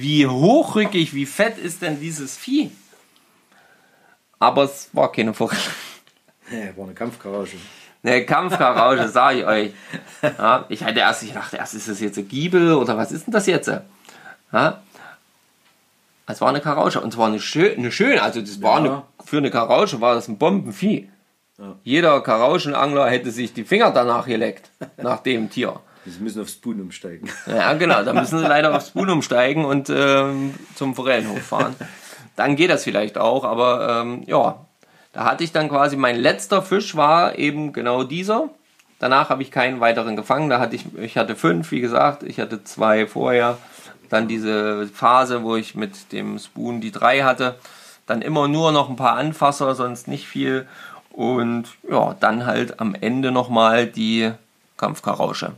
Wie hochrückig, wie fett ist denn dieses Vieh? Aber es war keine Forelle. Ja, war eine Kampfgarage. Eine Kampfgarage, *laughs* sag ich euch. Ja, ich hatte erst, ich dachte erst, ist das jetzt ein Giebel oder was ist denn das jetzt? Ja, es war eine Karauche und zwar eine, schön, eine schöne, also das war eine, für eine Karauche war das ein Bombenvieh. Jeder Karauschenangler hätte sich die Finger danach geleckt, *laughs* nach dem Tier. Sie müssen aufs Spoon umsteigen. *laughs* Ja, genau, da müssen sie leider aufs Spoon umsteigen und ähm, zum Forellenhof fahren. Dann geht das vielleicht auch, aber ähm, ja, da hatte ich dann quasi, mein letzter Fisch war eben genau dieser. Danach habe ich keinen weiteren gefangen. Da hatte ich, ich hatte fünf, wie gesagt, ich hatte zwei vorher. Dann diese Phase, wo ich mit dem Spoon die drei hatte. Dann immer nur noch ein paar Anfasser, sonst nicht viel. Und ja, dann halt am Ende nochmal die Kampfkarausche.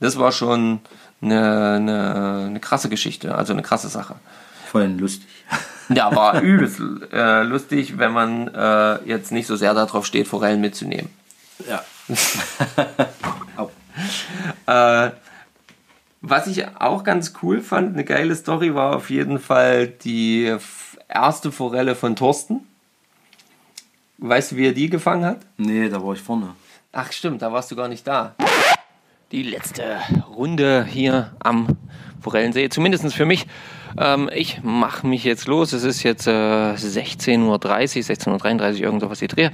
Das war schon eine, eine, eine krasse Geschichte, also eine krasse Sache. Vor allem lustig. *laughs* Ja, war *laughs* übelst äh, lustig, wenn man äh, jetzt nicht so sehr darauf steht, Forellen mitzunehmen. Ja. *laughs* Äh, was ich auch ganz cool fand, eine geile Story war auf jeden Fall die erste Forelle von Thorsten. Weißt du, wie er die gefangen hat? Nee, da war ich vorne. Ach stimmt, da warst du gar nicht da. Die letzte Runde hier am Forellensee, zumindest für mich. Ähm, ich mache mich jetzt los. Es ist jetzt äh, 16.30 Uhr, 16.33 Uhr, irgend sowas die Drehe.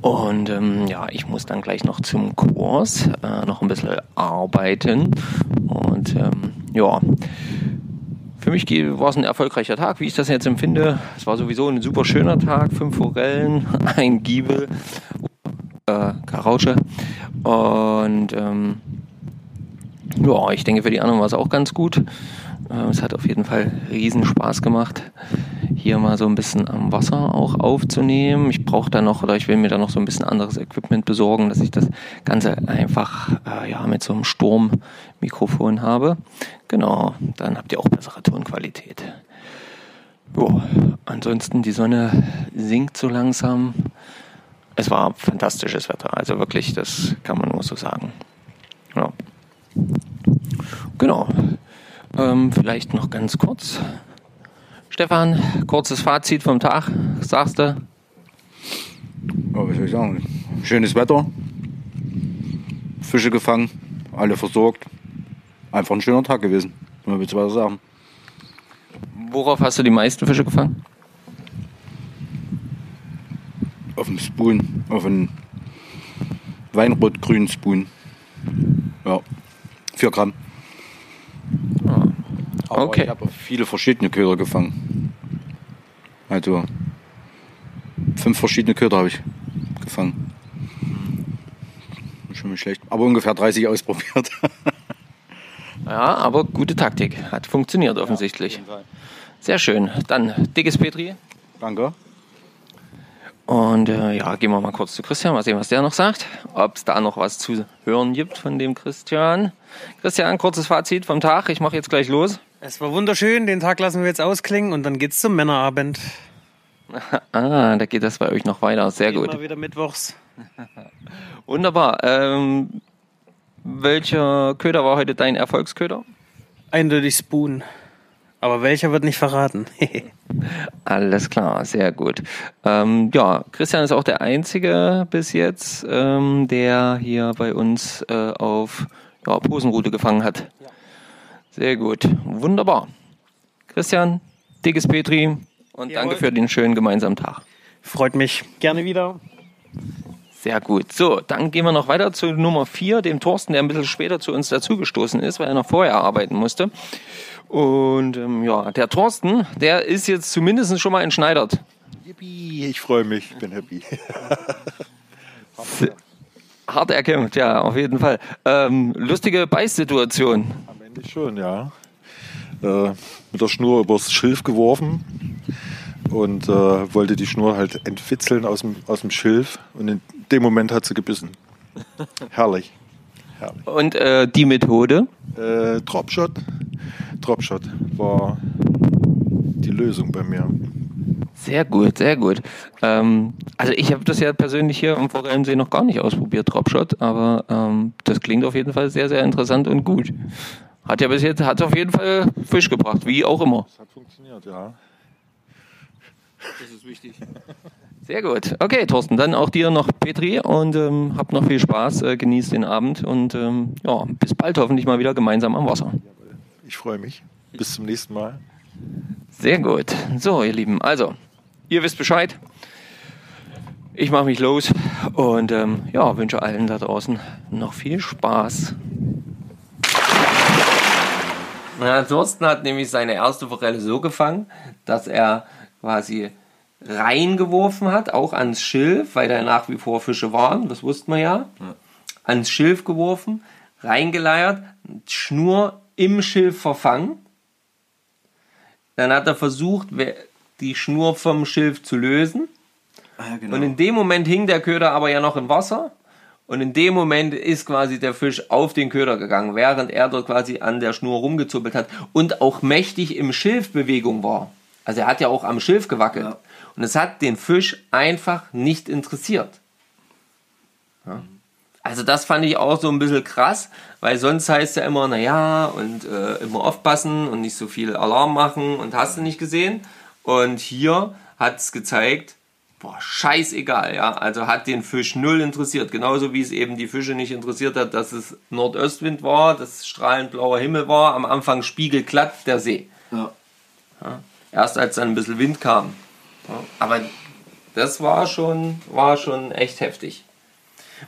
Und ähm, ja, ich muss dann gleich noch zum Kurs, äh, noch ein bisschen arbeiten. Und ähm, ja, für mich war es ein erfolgreicher Tag, wie ich das jetzt empfinde. Es war sowieso ein super schöner Tag. Fünf Forellen, *laughs* ein Giebel, äh, Karausche. Und ähm, ja, ich denke, für die anderen war es auch ganz gut. Äh, Es hat auf jeden Fall riesen Spaß gemacht, hier mal so ein bisschen am Wasser auch aufzunehmen. Ich brauche da noch oder ich will mir da noch so ein bisschen anderes Equipment besorgen, dass ich das Ganze einfach äh, ja, mit so einem Sturmmikrofon habe. Genau, dann habt ihr auch bessere Tonqualität. Jo, ansonsten die Sonne sinkt so langsam. Es war fantastisches Wetter, also wirklich, das kann man nur so sagen. Ja. Genau. Ähm, vielleicht noch ganz kurz. Stefan, kurzes Fazit vom Tag, sagst du? Ja, was soll ich sagen? Schönes Wetter. Fische gefangen, alle versorgt. Einfach ein schöner Tag gewesen. Was willst du weiter sagen? Worauf hast du die meisten Fische gefangen? Auf dem Spoon, auf einen Weinrot-grünen Spoon. Ja, 4 Gramm. Aber Okay. ich habe viele verschiedene Köder gefangen. Also fünf verschiedene Köder habe ich gefangen. Schon nicht schlecht. Aber ungefähr 30 ausprobiert. *laughs* Ja, aber gute Taktik. Hat funktioniert offensichtlich. Sehr schön. Dann dickes Petri. Danke. Und äh, ja, gehen wir mal kurz zu Christian, mal sehen, was der noch sagt. Ob es da noch was zu hören gibt von dem Christian. Christian, kurzes Fazit vom Tag. Ich mache jetzt gleich los. Es war wunderschön, den Tag lassen wir jetzt ausklingen und dann geht's zum Männerabend. *laughs* Ah, da geht das bei euch noch weiter. Sehr gut. Immer wieder mittwochs. *laughs* Wunderbar. Ähm, welcher Köder war heute dein Erfolgsköder? Eindeutig Spoon. Aber welcher wird nicht verraten? *laughs* Alles klar, sehr gut. Ähm, ja, Christian ist auch der Einzige bis jetzt, ähm, der hier bei uns äh, auf ja, Posenrute gefangen hat. Sehr gut, wunderbar. Christian, dickes Petri und Jawohl. danke für den schönen gemeinsamen Tag. Freut mich. Gerne wieder. Sehr gut. So, dann gehen wir noch weiter zu Nummer 4, dem Thorsten, der ein bisschen später zu uns dazugestoßen ist, weil er noch vorher arbeiten musste. Und ähm, ja, der Thorsten, der ist jetzt zumindest schon mal entschneidert. Yippie, ich freue mich, ich bin happy. Hart erkämpft, ja, auf jeden Fall. Ähm, lustige Beißsituation. Am Ende schon, ja. Äh, mit der Schnur übers Schilf geworfen und äh, wollte die Schnur halt entwitzeln aus dem, aus dem Schilf und in dem Moment hat sie gebissen. Herrlich. Herrlich. Und äh, die Methode? Äh, Dropshot. Dropshot war die Lösung bei mir. Sehr gut, sehr gut. Ähm, also ich habe das ja persönlich hier am Forellensee noch gar nicht ausprobiert, Dropshot, aber ähm, das klingt auf jeden Fall sehr, sehr interessant und gut. Hat ja bis jetzt, hat auf jeden Fall Fisch gebracht, wie auch immer. Das hat funktioniert, ja. Das ist wichtig. *laughs* Sehr gut. Okay, Thorsten, dann auch dir noch Petri und ähm, habt noch viel Spaß, äh, genießt den Abend und ähm, ja, bis bald hoffentlich mal wieder gemeinsam am Wasser. Ich freue mich. Bis zum nächsten Mal. Sehr gut. So, ihr Lieben, also, ihr wisst Bescheid. Ich mache mich los und ähm, ja, wünsche allen da draußen noch viel Spaß. Na, Thorsten hat nämlich seine erste Forelle so gefangen, dass er quasi reingeworfen hat, auch ans Schilf, weil da nach wie vor Fische waren, das wussten wir ja. Ans Schilf geworfen, reingeleiert, Schnur im Schilf verfangen. Dann hat er versucht, die Schnur vom Schilf zu lösen. Ah, genau. Und in dem Moment hing der Köder aber ja noch im Wasser. Und in dem Moment ist quasi der Fisch auf den Köder gegangen, während er dort quasi an der Schnur rumgezuppelt hat und auch mächtig im Schilfbewegung war. Also er hat ja auch am Schilf gewackelt. Ja. Und es hat den Fisch einfach nicht interessiert. Ja. Also das fand ich auch so ein bisschen krass, weil sonst heißt ja immer, naja, und äh, immer aufpassen und nicht so viel Alarm machen und hast du nicht gesehen. Und hier hat es gezeigt, boah, scheißegal, ja. Also hat den Fisch null interessiert. Genauso wie es eben die Fische nicht interessiert hat, dass es Nordöstwind war, dass strahlend blauer Himmel war, am Anfang spiegelglatt der See. ja. Erst als dann ein bisschen Wind kam. Ja, Aber das war schon, war schon echt heftig.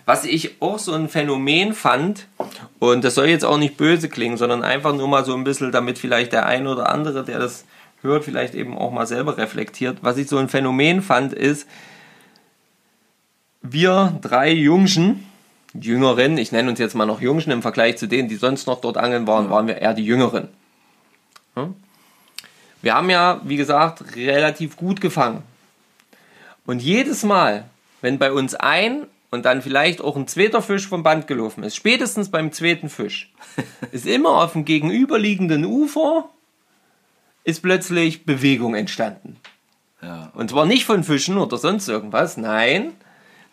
Was ich auch so ein Phänomen fand, und das soll jetzt auch nicht böse klingen, sondern einfach nur mal so ein bisschen, damit vielleicht der ein oder andere, der das hört, vielleicht eben auch mal selber reflektiert. Was ich so ein Phänomen fand, ist, wir drei Jungschen, Jüngeren, ich nenne uns jetzt mal noch Jungschen im Vergleich zu denen, die sonst noch dort angeln waren, waren wir eher die Jüngeren. Wir haben ja, wie gesagt, relativ gut gefangen. Und jedes Mal, wenn bei uns ein und dann vielleicht auch ein zweiter Fisch vom Band gelaufen ist, spätestens beim zweiten Fisch, *laughs* ist immer auf dem gegenüberliegenden Ufer ist plötzlich Bewegung entstanden. Ja. Und zwar nicht von Fischen oder sonst irgendwas, nein.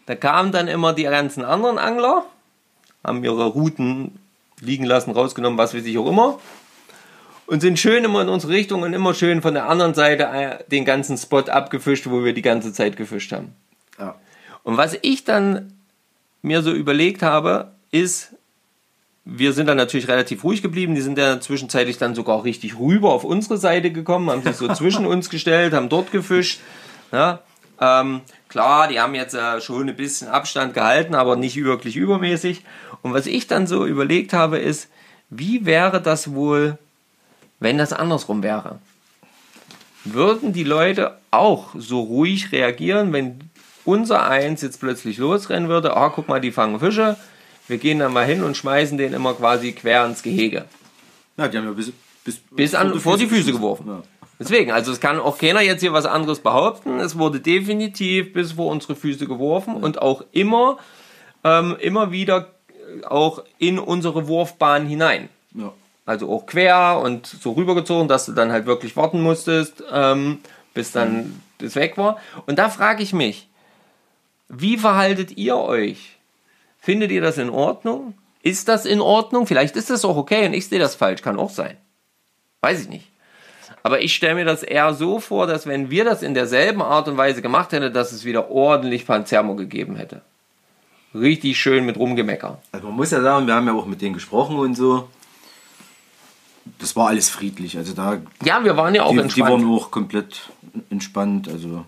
Da kamen dann immer die ganzen anderen Angler, haben ihre Routen liegen lassen, rausgenommen, was weiß ich auch immer. Und sind schön immer in unsere Richtung und immer schön von der anderen Seite äh, den ganzen Spot abgefischt, wo wir die ganze Zeit gefischt haben. Und was ich dann mir so überlegt habe, ist, wir sind dann natürlich relativ ruhig geblieben. Die sind ja zwischenzeitlich dann sogar richtig rüber auf unsere Seite gekommen, haben sich so *laughs* zwischen uns gestellt, haben dort gefischt. Ja, ähm, klar, die haben jetzt äh, schon ein bisschen Abstand gehalten, aber nicht wirklich übermäßig. Und was ich dann so überlegt habe, ist, wie wäre das wohl, wenn das andersrum wäre? Würden die Leute auch so ruhig reagieren, wenn unser Eins jetzt plötzlich losrennen würde? Ah, guck mal, die fangen Fische. Wir gehen dann mal hin und schmeißen den immer quasi quer ins Gehege. ja, die haben ja bis, bis, Bis an, vor die Füße geworfen. Ja. Deswegen, also es kann auch keiner jetzt hier was anderes behaupten. Es wurde definitiv bis vor unsere Füße geworfen und auch immer, ähm, immer wieder äh, auch in unsere Wurfbahn hinein. Ja. Also auch quer und so rübergezogen, dass du dann halt wirklich warten musstest, ähm, bis dann das weg war. Und da frage ich mich, wie verhaltet ihr euch? Findet ihr das in Ordnung? Ist das in Ordnung? Vielleicht ist das auch okay und ich sehe das falsch, kann auch sein. Weiß ich nicht. Aber ich stelle mir das eher so vor, dass wenn wir das in derselben Art und Weise gemacht hätten, dass es wieder ordentlich Panzermo gegeben hätte. Richtig schön mit rumgemecker. Also man muss ja sagen, wir haben ja auch mit denen gesprochen und so. Das war alles friedlich. Also da Ja, wir waren ja auch die, die entspannt. waren auch komplett entspannt. Also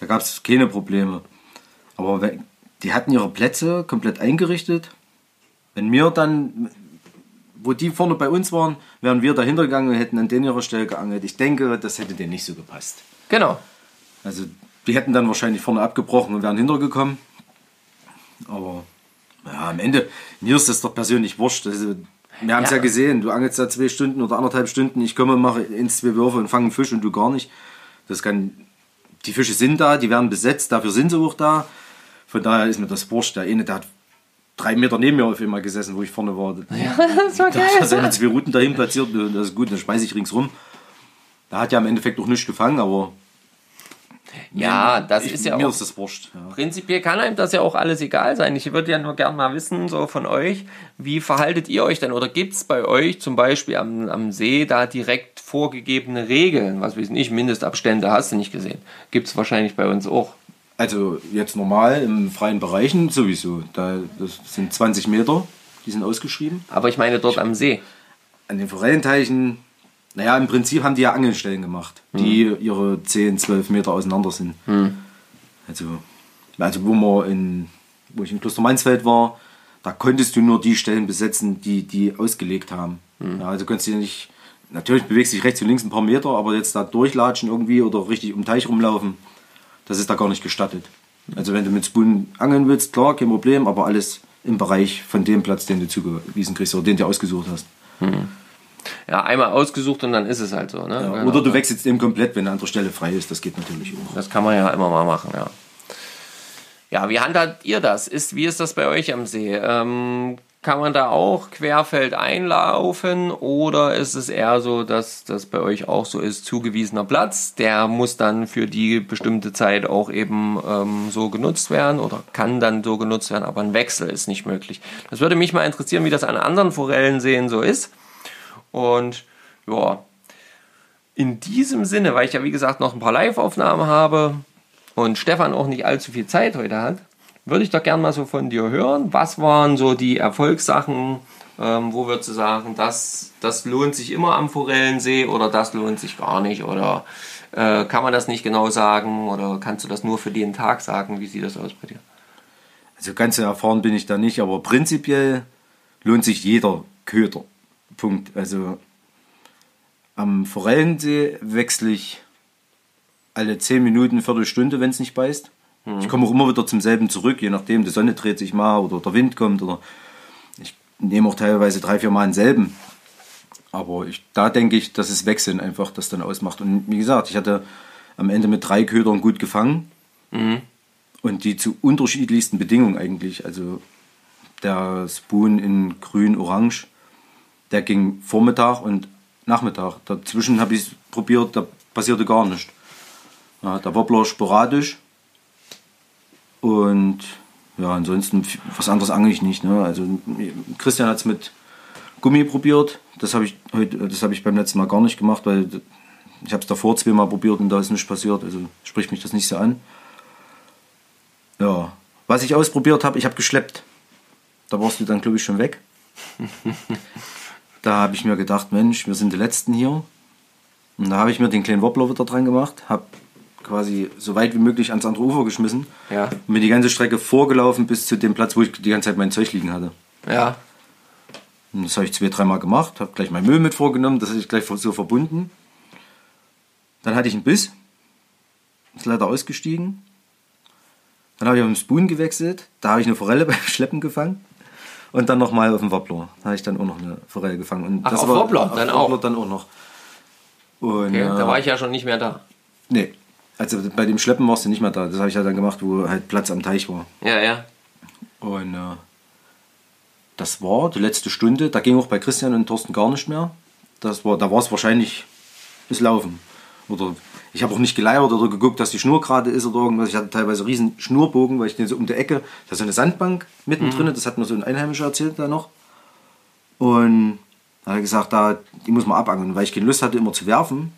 da gab es keine Probleme. Aber wenn, die hatten ihre Plätze komplett eingerichtet. Wenn wir dann, wo die vorne bei uns waren, wären wir dahinter gegangen und hätten an den ihrer Stelle geangelt. Ich denke, das hätte denen nicht so gepasst. Genau. Also die hätten dann wahrscheinlich vorne abgebrochen und wären hintergekommen. Aber ja, am Ende, mir ist das doch persönlich wurscht. Also, wir haben es Ja. ja. gesehen, du angelst da zwei Stunden oder anderthalb Stunden, ich komme, mache ins zwei Würfe und fange einen Fisch und du gar nicht. Das kann, die Fische sind da, die werden besetzt, dafür sind sie auch da. Von daher ist mir das wurscht. Der eine, der hat drei Meter neben mir auf einmal gesessen, wo ich vorne war. *laughs* Das war Da hat er seine zwei Routen dahin platziert, das ist gut, dann schmeiße ich ringsrum. Da hat ja im Endeffekt auch nichts gefangen, aber Ja, das ich, ist ja mir auch ist das wurscht. Ja. Prinzipiell kann einem das ja auch alles egal sein. Ich würde ja nur gern mal wissen, so von euch, wie verhaltet ihr euch denn? Oder gibt es bei euch zum Beispiel am, am See da direkt vorgegebene Regeln? Was weiß ich, Mindestabstände hast du nicht gesehen. Gibt es wahrscheinlich bei uns auch. Also jetzt normal im freien Bereichen sowieso. Da, das sind 20 Meter, die sind ausgeschrieben. Aber ich meine dort am See. An den Forellenteichen, naja, im Prinzip haben die ja Angelstellen gemacht, die ihre 10, 12 Meter auseinander sind. Also, also wo, man in, wo ich in Klostermansfeld war, da konntest du nur die Stellen besetzen, die die ausgelegt haben. Ja, also konntest du nicht, natürlich bewegst du dich rechts und links ein paar Meter, aber jetzt da durchlatschen irgendwie oder richtig um den Teich rumlaufen, das ist da gar nicht gestattet. Also wenn du mit Spoon angeln willst, klar, kein Problem, aber alles im Bereich von dem Platz, den du zugewiesen kriegst oder den du ausgesucht hast. Ja, einmal ausgesucht und dann ist es halt so. Ne? Ja, Genau. Oder du wechselst eben komplett, wenn eine andere Stelle frei ist. Das geht natürlich auch. Das kann man ja immer mal machen, ja. Ja, wie handhabt ihr das? Ist, wie ist das bei euch am See? Ähm, kann man da auch querfeld einlaufen oder ist es eher so, dass das bei euch auch so ist, zugewiesener Platz, der muss dann für die bestimmte Zeit auch eben ähm, so genutzt werden oder kann dann so genutzt werden, aber ein Wechsel ist nicht möglich. Das würde mich mal interessieren, wie das an anderen Forellenseen so ist. Und ja, in diesem Sinne, weil ich ja wie gesagt noch ein paar Live-Aufnahmen habe und Stefan auch nicht allzu viel Zeit heute hat, würde ich doch gerne mal so von dir hören. Was waren so die Erfolgssachen, ähm, wo würdest du sagen, das, das lohnt sich immer am Forellensee oder das lohnt sich gar nicht? Oder äh, kann man das nicht genau sagen oder kannst du das nur für den Tag sagen? Wie sieht das aus bei dir? Also ganz erfahren bin ich da nicht, aber prinzipiell lohnt sich jeder Köder. Punkt. Also am Forellensee wechsle ich alle 10 Minuten, Viertelstunde, wenn es nicht beißt. Ich komme auch immer wieder zum selben zurück, je nachdem, die Sonne dreht sich mal oder der Wind kommt oder ich nehme auch teilweise drei, vier Mal denselben. Aber ich, da denke ich, dass es Wechseln einfach das dann ausmacht. Und wie gesagt, ich hatte am Ende mit drei Ködern gut gefangen. Und die zu unterschiedlichsten Bedingungen eigentlich. Also der Spoon in grün-orange, der ging Vormittag und Nachmittag. Dazwischen habe ich es probiert, da passierte gar nichts. Ja, der Wobbler sporadisch. Und ja, ansonsten was anderes angel ich nicht. Ne? Also Christian hat es mit Gummi probiert. Das habe ich heute, das habe ich beim letzten Mal gar nicht gemacht, weil ich habe es davor zweimal probiert und da ist nichts passiert. Also spricht mich das nicht so an. Ja, was ich ausprobiert habe, ich habe geschleppt. Da warst du dann, glaube ich, schon weg. *laughs* da habe ich mir gedacht, Mensch, wir sind die Letzten hier. Und da habe ich mir den kleinen Wobbler wieder dran gemacht, habe quasi so weit wie möglich ans andere Ufer geschmissen Ja. und bin die ganze Strecke vorgelaufen bis zu dem Platz, wo ich die ganze Zeit mein Zeug liegen hatte. Ja. Und das habe ich zwei, dreimal gemacht, habe gleich mein Müll mit vorgenommen, das habe ich gleich so verbunden. Dann hatte ich einen Biss, ist leider ausgestiegen. Dann habe ich auf den Spoon gewechselt, da habe ich eine Forelle *laughs* beim Schleppen gefangen. Und dann nochmal auf den Wobbler. Da habe ich dann auch noch eine Forelle gefangen. Und Ach, auf Wobbler dann auch? Wobbler dann auch noch. Und, Okay, äh, da war ich ja schon nicht mehr da. Nee, also bei dem Schleppen warst du nicht mehr da. Das habe ich ja dann gemacht, wo halt Platz am Teich war. Ja, ja. Und äh, das war die letzte Stunde. Da ging auch bei Christian und Thorsten gar nicht mehr. Das war, da war es wahrscheinlich das Laufen. Oder ich habe auch nicht geleiert oder geguckt, dass die Schnur gerade ist oder irgendwas. Ich hatte teilweise riesen Schnurbogen, weil ich den so um die Ecke, da ist so eine Sandbank mittendrin, das hat mir so ein Einheimischer erzählt da noch. Und da hat er gesagt, da, die muss man abangeln, weil ich keine Lust hatte, immer zu werfen. Und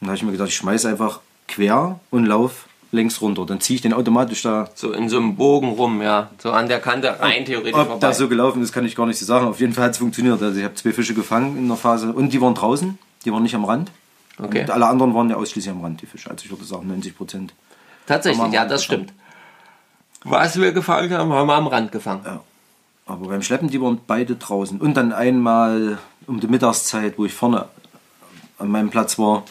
da habe ich mir gedacht, ich schmeiße einfach quer und lauf längs runter. Dann ziehe ich den automatisch da So in so einem Bogen rum, ja. So an der Kante rein theoretisch ob vorbei. das so gelaufen ist, kann ich gar nicht so sagen. Auf jeden Fall hat es funktioniert. Also ich habe zwei Fische gefangen in der Phase und die waren draußen, die waren nicht am Rand. Okay. Und alle anderen waren ja ausschließlich am Rand, die Fische. Also ich würde sagen 90 Prozent. Tatsächlich, ja, das Rand stimmt. Was wir gefangen haben, haben wir am Rand gefangen. Aber beim Schleppen, die waren beide draußen. Und dann einmal um die Mittagszeit, wo ich vorne an meinem Platz war,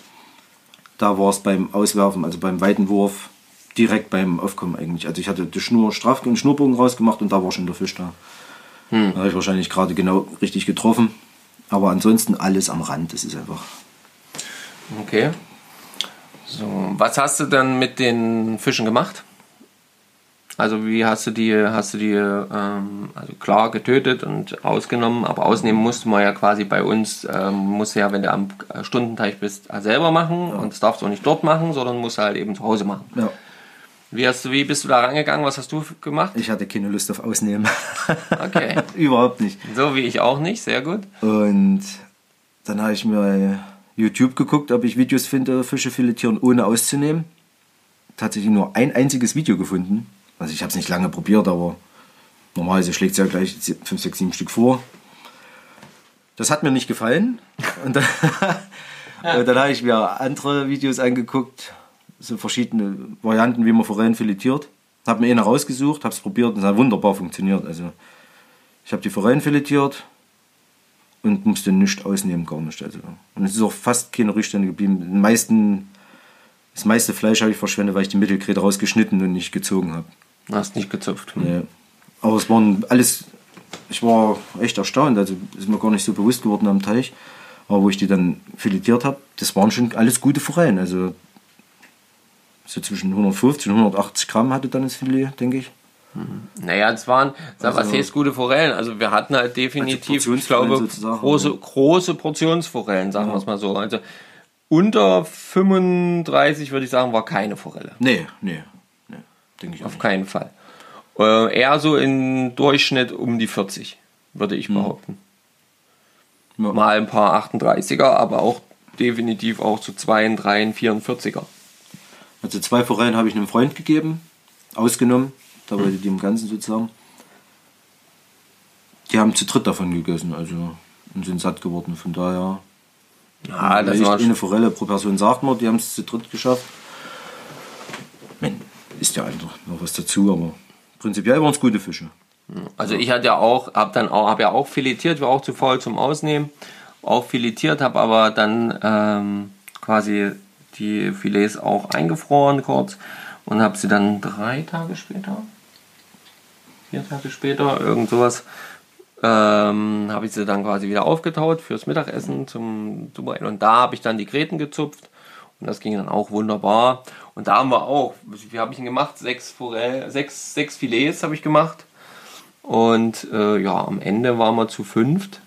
da war es beim Auswerfen, also beim Weitenwurf, direkt beim Aufkommen eigentlich. Also ich hatte die Schnur straff und Schnurbogen rausgemacht und da war schon der Fisch da. Da habe ich wahrscheinlich gerade genau richtig getroffen. Aber ansonsten alles am Rand. Das ist einfach. Okay. So, was hast du dann mit den Fischen gemacht? Also wie hast du die, hast du die, ähm, also klar getötet und ausgenommen, aber ausnehmen musste man ja quasi bei uns, ähm, musst du ja, wenn du am Stundenteich bist, selber machen und das darfst du auch nicht dort machen, sondern musst du halt eben zu Hause machen. Ja. Wie, hast du, wie bist du da rangegangen? Was hast du gemacht? Ich hatte keine Lust auf Ausnehmen. *laughs* Okay. *laughs* Überhaupt nicht. So wie ich auch nicht, sehr gut. Und dann habe ich mir YouTube geguckt, ob ich Videos finde, Fische filetieren ohne auszunehmen. Tatsächlich nur ein einziges Video gefunden. Also ich habe es nicht lange probiert, aber normalerweise schlägt es ja gleich 5, 6, 7 Stück vor. Das hat mir nicht gefallen. Und dann, *laughs* und dann habe ich mir andere Videos angeguckt, so verschiedene Varianten, wie man Forellen filetiert. Habe mir eine rausgesucht, habe es probiert und es hat wunderbar funktioniert. Also ich habe die Forellen filetiert, und musste nichts ausnehmen, gar nicht. Also. Und es ist auch fast keine Rückstände geblieben. Den meisten, das meiste Fleisch habe ich verschwendet, weil ich die Mittelgräte rausgeschnitten und nicht gezogen habe. Hast nicht gezupft. Nee. Aber es waren alles, ich war echt erstaunt, also ist mir gar nicht so bewusst geworden am Teich. Aber wo ich die dann filetiert habe, das waren schon alles gute Forellen. Also so zwischen 150 und 180 Gramm hatte dann das Filet, denke ich. Naja, es waren, sag, was Also- heißt gute Forellen? Also wir hatten halt definitiv, ich Portionsforellen glaube, große, ja. große Portionsforellen, sagen wir es mal so. Also unter 35 würde ich sagen, war keine Forelle. Nee, nee, denke ich Auf nicht. keinen Fall. Äh, eher so im Durchschnitt um die 40, würde ich behaupten. Hm. Ja. Mal ein paar 38er, aber auch definitiv auch zu 2, 3, 44er. Also zwei Forellen habe ich einem Freund gegeben, ausgenommen. Da wollte die im Ganzen sozusagen. Die haben zu dritt davon gegessen, also und sind satt geworden. Von daher. Ja, das echt war eine Forelle pro Person sagt man, die haben es zu dritt geschafft. Ja einfach noch was dazu, aber prinzipiell waren es gute Fische. Also ich hatte ja auch, habe dann auch, habe ja auch filetiert, war auch zu faul zum Ausnehmen, auch filetiert, habe aber dann ähm, quasi die Filets auch eingefroren kurz und habe sie dann drei Tage später, vier Tage später, irgend sowas, ähm, habe ich sie dann quasi wieder aufgetaut fürs Mittagessen zum Zubereiten und da habe ich dann die Gräten gezupft und das ging dann auch wunderbar und da haben wir auch, wie habe ich denn gemacht? Sechs Forell, sechs, sechs Filets habe ich gemacht und äh, ja, am Ende waren wir zu fünft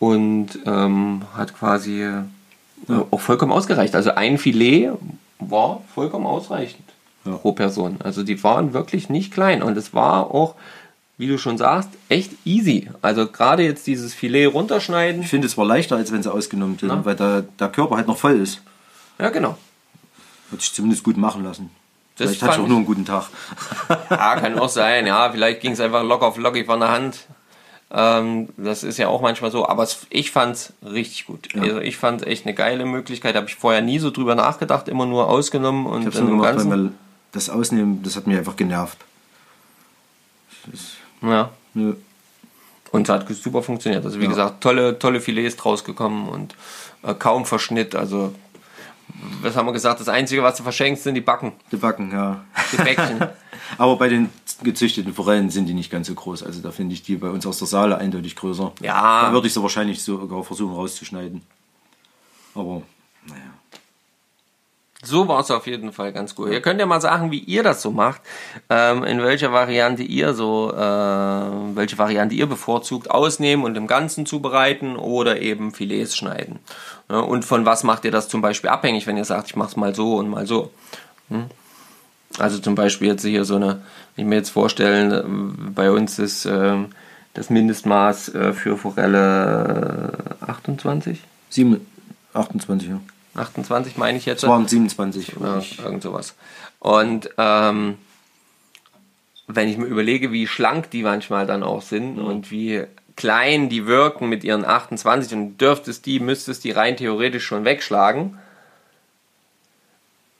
und ähm, hat quasi äh, auch vollkommen ausgereicht. Also ein Filet war vollkommen ausreichend Ja. pro Person. Also die waren wirklich nicht klein und es war auch, wie du schon sagst, echt easy. Also gerade jetzt dieses Filet runterschneiden. Ich finde, es war leichter, als wenn sie ausgenommen sind, Ja. weil da, der Körper halt noch voll ist. Ja, genau. Hat sich zumindest gut machen lassen. Das Vielleicht hatte ich auch nur einen guten Tag. *laughs* Ja, kann auch sein. Ja, vielleicht ging es einfach locker auf lockig von der Hand. Ähm, das ist ja auch manchmal so, aber es, ich fand es richtig gut. Also ich fand echt eine geile Möglichkeit. Habe ich vorher nie so drüber nachgedacht, immer nur ausgenommen und Ich habe es dann im gemacht, Ganzen. das Ausnehmen, das hat mich einfach genervt. Ja. Nö. Und es hat super funktioniert. Also wie Ja. gesagt, tolle, tolle Filets draus gekommen und äh, kaum Verschnitt. Also was haben wir gesagt? Das Einzige, was du verschenkst, sind die Backen, Die Backen, ja. die Bäckchen. *laughs* Aber bei den gezüchteten Forellen sind die nicht ganz so groß. Also da finde ich die bei uns aus der Saale eindeutig größer. Ja. Da würde ich sie wahrscheinlich sogar versuchen rauszuschneiden. Aber naja. So war es auf jeden Fall ganz gut. Ihr könnt ja mal sagen, wie ihr das so macht, ähm, in welcher Variante ihr so, äh, welche Variante ihr bevorzugt, ausnehmen und im Ganzen zubereiten oder eben Filets schneiden. Ja, und von was macht ihr das zum Beispiel abhängig, wenn ihr sagt, ich mache es mal so und mal so. Hm? Also zum Beispiel jetzt hier so eine, wenn ich mir jetzt vorstellen, äh, bei uns ist ähm, das Mindestmaß äh, für Forelle äh, 28? Sieben, 28, ja. 28 meine ich jetzt. Es waren 27. Ja, irgend sowas. Und ähm, wenn ich mir überlege, wie schlank die manchmal dann auch sind und wie klein die wirken mit ihren 28 und dürftest die, müsstest die rein theoretisch schon wegschlagen.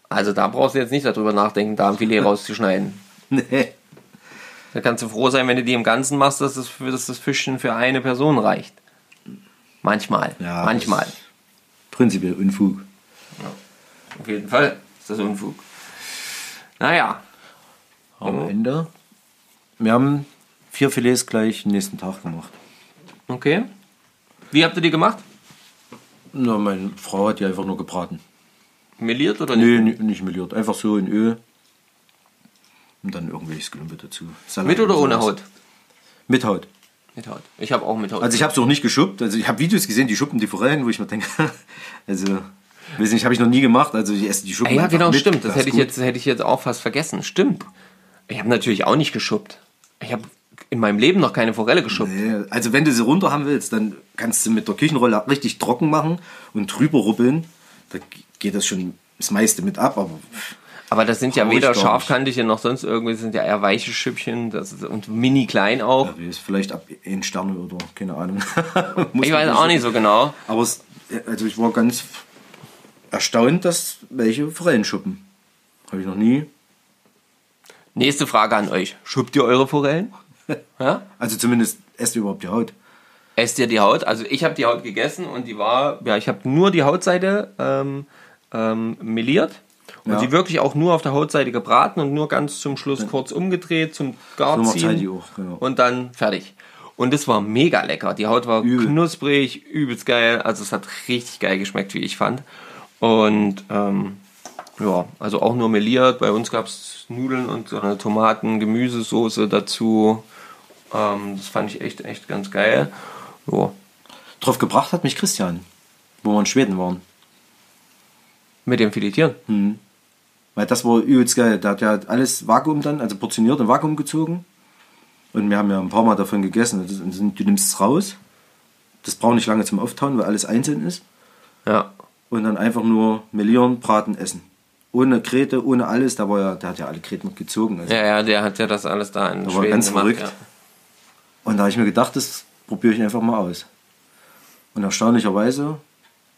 Also da brauchst du jetzt nicht darüber nachdenken, da ein Filet *laughs* rauszuschneiden. Nee. Da kannst du froh sein, wenn du die im Ganzen machst, dass das, dass das Fischchen für eine Person reicht. Manchmal. Ja, Manchmal. Prinzipiell Unfug. Auf jeden Fall ist das Unfug. Naja, Am Ende. Wir haben vier Filets gleich den nächsten Tag gemacht. okay. Wie habt ihr die gemacht? Na, meine Frau hat die einfach nur gebraten. Meliert oder nicht? Ni- nicht meliert. Einfach so in Öl. Und dann irgendwelches Gelümpe dazu. Salat Mit oder ohne. Haut? Mit Haut. Mit Haut. Ich habe auch mit Haut. Also ich habe es auch nicht geschuppt. Also ich habe Videos gesehen, die schuppen die Forellen, wo ich mir denke, *laughs* also weiß nicht, habe ich noch nie gemacht. Also ich esse die Schuppen ja, genau, mit. stimmt. Das, ist hätte ich, gut. jetzt, hätte ich jetzt auch fast vergessen. Stimmt. Ich habe natürlich auch nicht geschuppt. Ich habe in meinem Leben noch keine Forelle geschuppt. Nee, also wenn du sie runter haben willst, dann kannst du mit der Küchenrolle richtig trocken machen und drüber rubbeln. Da geht das schon das meiste mit ab, aber Aber das sind ja weder scharfkantige noch sonst irgendwie, das sind ja eher weiche Schüppchen das ist, und mini klein auch. ja, ist vielleicht ab ein Sterne oder keine Ahnung. *laughs* Ich weiß auch nicht so genau. Aber es, also ich war ganz erstaunt, dass welche Forellen schuppen. Habe ich noch nie. Nächste Frage an euch. Schuppt ihr eure Forellen? *laughs* Ja? Also zumindest esst ihr überhaupt die Haut. Esst ihr die Haut? Also ich habe die Haut gegessen und die war, ja, ich habe nur die Hautseite ähm, ähm, meliert und Ja. die wirklich auch nur auf der Hautseite gebraten und nur ganz zum Schluss kurz umgedreht zum Garziehen auch, genau. und dann fertig. Und es war mega lecker. Die Haut war Übel. knusprig, übelst geil. Also es hat richtig geil geschmeckt, wie ich fand. Und ähm, ja, also auch nur meliert. Bei uns gab es Nudeln und so eine Tomaten-Gemüsesoße dazu. Ähm, das fand ich echt, echt ganz geil. Ja. Drauf gebracht hat mich Christian, wo wir in Schweden waren. Mit dem Filetieren. Weil das war übelst geil. Der hat ja alles Vakuum dann, also portioniert und Vakuum gezogen. Und wir haben ja ein paar Mal davon gegessen. Das Du nimmst es raus. Das braucht nicht lange zum Auftauen, weil alles einzeln ist. Ja. Und dann einfach nur melieren, braten, essen. Ohne Krete, ohne alles. Da war ja, der hat ja alle Kreten gezogen. Also. Ja, ja, der hat ja das alles da in Der war Schweden ganz gemacht. verrückt. Ja. Und da habe ich mir gedacht, das probiere ich einfach mal aus. Und erstaunlicherweise,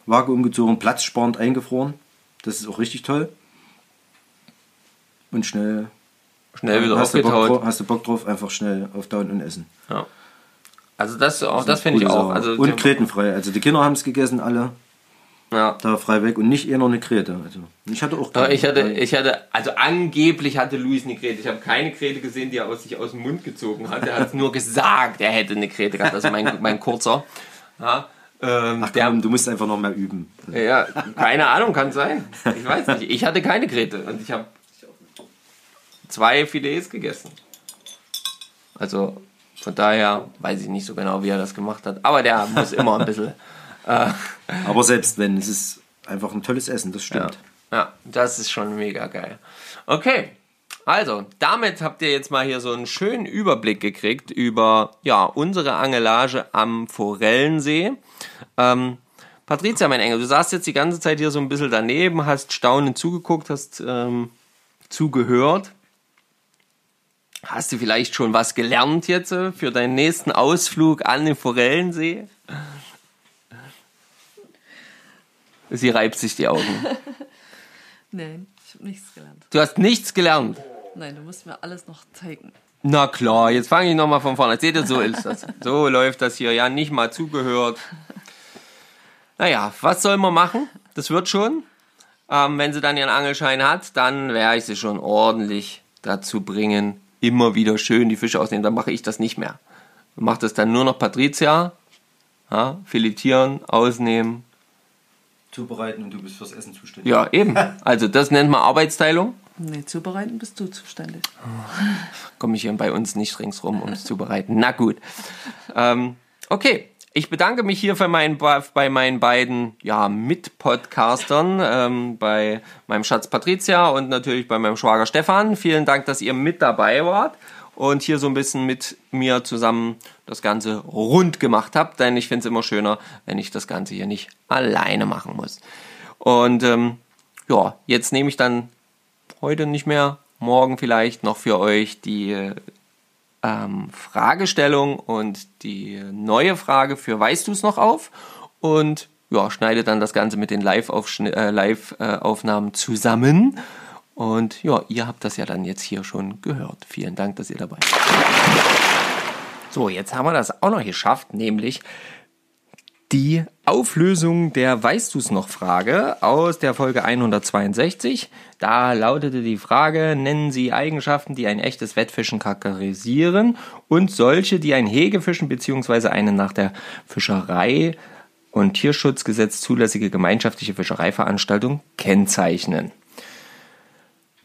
Vakuum gezogen, platzsparend eingefroren. Das ist auch richtig toll. Und schnell Schnell wieder hast, du drauf, hast du Bock drauf, einfach schnell auftauen und essen. Ja. Also das, auch, das finde ich auch. Also und kretenfrei. Also die Kinder haben es gegessen, alle ja. da frei weg und nicht eher noch eine Krete. Also ich hatte auch. Ja, Ich hatte, keine. ich hatte, also angeblich hatte Luis eine Krete. Ich habe keine Krete gesehen, die er aus sich aus dem Mund gezogen hat. Er hat nur gesagt, er hätte eine Krete gehabt. Also mein, mein kurzer. Ja, ähm, Ach der, komm, du musst einfach noch mehr üben. ja, keine Ahnung, kann sein. Ich weiß nicht. Ich hatte keine Krete und ich habe zwei Filets gegessen. Also von daher weiß ich nicht so genau, wie er das gemacht hat. Aber der muss immer ein bisschen. Aber selbst wenn, es ist einfach ein tolles Essen, das Ja, stimmt. ja, das ist schon mega geil. Okay, also damit habt ihr jetzt mal hier so einen schönen Überblick gekriegt über ja, unsere Angelage am Forellensee. Ähm, Patricia, mein Engel, du saßt jetzt die ganze Zeit hier so ein bisschen daneben, hast staunend zugeguckt, hast ähm, zugehört. Hast du vielleicht schon was gelernt jetzt äh, für deinen nächsten Ausflug an den Forellensee? Sie reibt sich die Augen. *laughs* Nein, ich habe nichts gelernt. Du hast nichts gelernt. Nein, du musst mir alles noch zeigen. Na klar, jetzt fange ich nochmal von vorne. Seht ihr, so ist das. So *laughs* läuft das hier. Ja, nicht mal zugehört. Naja, was soll man machen? Das wird schon. Ähm, wenn sie dann ihren Angelschein hat, dann werde ich sie schon ordentlich dazu bringen, immer wieder schön die Fische ausnehmen. Dann mache ich das nicht mehr. Macht das dann nur noch Patricia. Ja, filetieren, ausnehmen zubereiten und du bist fürs Essen zuständig. Ja, eben. Also das nennt man Arbeitsteilung. Nee, zubereiten bist du zuständig. Komme ich hier bei uns nicht ringsrum, um es zu bereiten. Na gut. Ähm, okay. Ich bedanke mich hier für meinen, bei meinen beiden ja, Mitpodcastern, ähm, bei meinem Schatz Patricia und natürlich bei meinem Schwager Stefan. Vielen Dank, dass ihr mit dabei wart und hier so ein bisschen mit mir zusammen das Ganze rund gemacht habt, denn ich finde es immer schöner, wenn ich das Ganze hier nicht alleine machen muss. Und ähm, ja, jetzt nehme ich dann heute nicht mehr, morgen vielleicht noch für euch die ähm, Fragestellung und die neue Frage für Weißt du es noch auf und ja, schneide dann das Ganze mit den Live-Aufnahmen äh, Live, äh, zusammen. Und ja, ihr habt das ja dann jetzt hier schon gehört. Vielen Dank, dass ihr dabei seid. So, jetzt haben wir das auch noch geschafft, nämlich die Auflösung der Weißt du's noch Frage aus der Folge 162. Da lautete die Frage, nennen Sie Eigenschaften, die ein echtes Wettfischen charakterisieren und solche, die ein Hegefischen bzw. eine nach der Fischerei und Tierschutzgesetz zulässige gemeinschaftliche Fischereiveranstaltung kennzeichnen.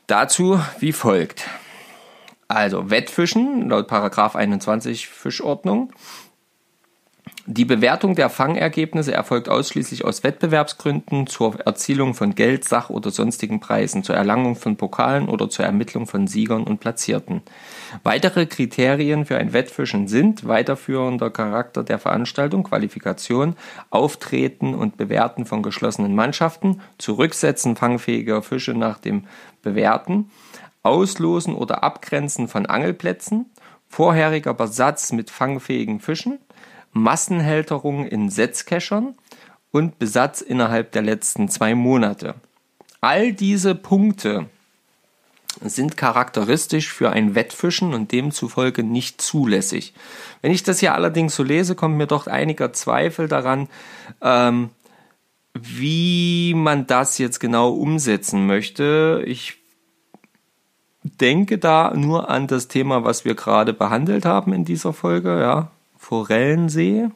Dazu wie folgt. Also Wettfischen laut Paragraph 21 Fischordnung die Bewertung der Fangergebnisse erfolgt ausschließlich aus Wettbewerbsgründen zur Erzielung von Geld, Sach- oder sonstigen Preisen, zur Erlangung von Pokalen oder zur Ermittlung von Siegern und Platzierten. Weitere Kriterien für ein Wettfischen sind weiterführender Charakter der Veranstaltung, Qualifikation, Auftreten und Bewerten von geschlossenen Mannschaften, Zurücksetzen fangfähiger Fische nach dem Bewerten, Auslosen oder Abgrenzen von Angelplätzen, vorheriger Besatz mit fangfähigen Fischen, Massenhälterung in Setzkeschern und Besatz innerhalb der letzten zwei Monate. All diese Punkte sind charakteristisch für ein Wettfischen und demzufolge nicht zulässig. Wenn ich das hier allerdings so lese, kommt mir doch einiger Zweifel daran, ähm, wie man das jetzt genau umsetzen möchte. Ich denke da nur an das Thema, was wir gerade behandelt haben in dieser Folge, ja, Forellensee.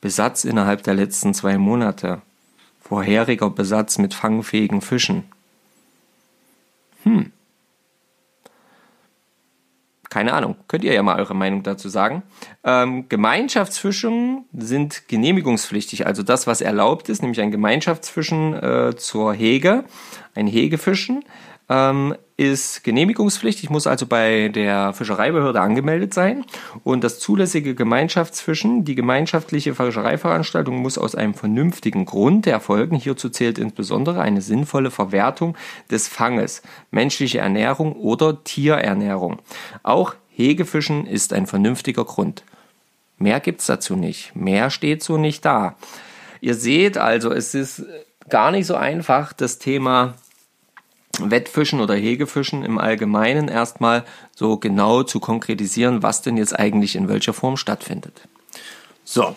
Besatz innerhalb der letzten zwei Monate. Vorheriger Besatz mit fangfähigen Fischen. Hm. Keine Ahnung. Könnt ihr ja mal eure Meinung dazu sagen. Ähm, Gemeinschaftsfischungen sind genehmigungspflichtig. Also das, was erlaubt ist, nämlich ein Gemeinschaftsfischen äh, zur Hege, ein Hegefischen, ähm, ist genehmigungspflichtig, muss also bei der Fischereibehörde angemeldet sein. Und das zulässige Gemeinschaftsfischen, die gemeinschaftliche Fischereiveranstaltung muss aus einem vernünftigen Grund erfolgen. Hierzu zählt insbesondere eine sinnvolle Verwertung des Fanges, menschliche Ernährung oder Tierernährung. Auch Hegefischen ist ein vernünftiger Grund. Mehr gibt's dazu nicht. Mehr steht so nicht da. Ihr seht also, es ist gar nicht so einfach, das Thema Wettfischen oder Hegefischen im Allgemeinen erstmal so genau zu konkretisieren, was denn jetzt eigentlich in welcher Form stattfindet. So,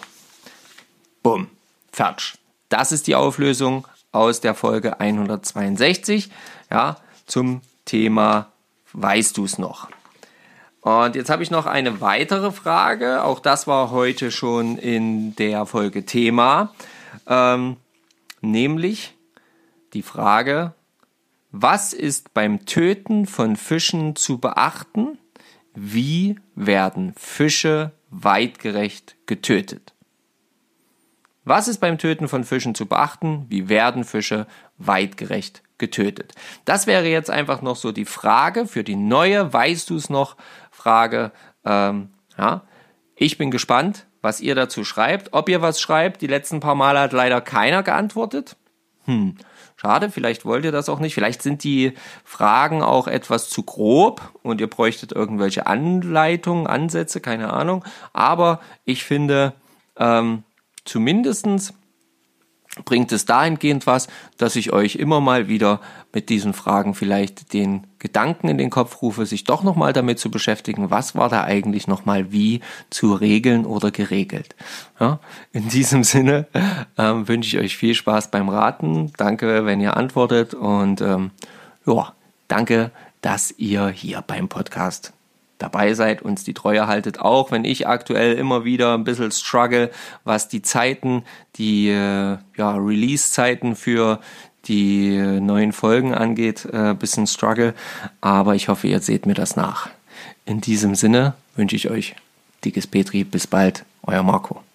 bumm, fertig. Das ist die Auflösung aus der Folge 162 ja, zum Thema Weißt du es noch? Und jetzt habe ich noch eine weitere Frage. Auch das war heute schon in der Folge Thema. Ähm, nämlich die Frage, was ist beim Töten von Fischen zu beachten? Wie werden Fische weitgerecht getötet? Was ist beim Töten von Fischen zu beachten? Wie werden Fische weitgerecht getötet? Das wäre jetzt einfach noch so die Frage für die neue, weißt du es noch, Frage. Ähm, ja. Ich bin gespannt, was ihr dazu schreibt. Ob ihr was schreibt, die letzten paar Male hat leider keiner geantwortet. Hm. Schade, vielleicht wollt ihr das auch nicht. Vielleicht sind die Fragen auch etwas zu grob und ihr bräuchtet irgendwelche Anleitungen, Ansätze, keine Ahnung. Aber ich finde, ähm, zumindestens bringt es dahingehend was, dass ich euch immer mal wieder mit diesen Fragen vielleicht den Gedanken in den Kopf rufe, sich doch nochmal damit zu beschäftigen, was war da eigentlich nochmal wie zu regeln oder geregelt. Ja, in *laughs* diesem Sinne ähm, wünsche ich euch viel Spaß beim Raten. Danke, wenn ihr antwortet und ähm, ja, danke, dass ihr hier beim Podcast dabei seid, uns die Treue haltet, auch wenn ich aktuell immer wieder ein bisschen struggle, was die Zeiten, die äh, ja, Release-Zeiten für die äh, neuen Folgen angeht, äh, bisschen struggle. Aber ich hoffe, ihr seht mir das nach. In diesem Sinne wünsche ich euch dickes Petri. Bis bald, euer Marco.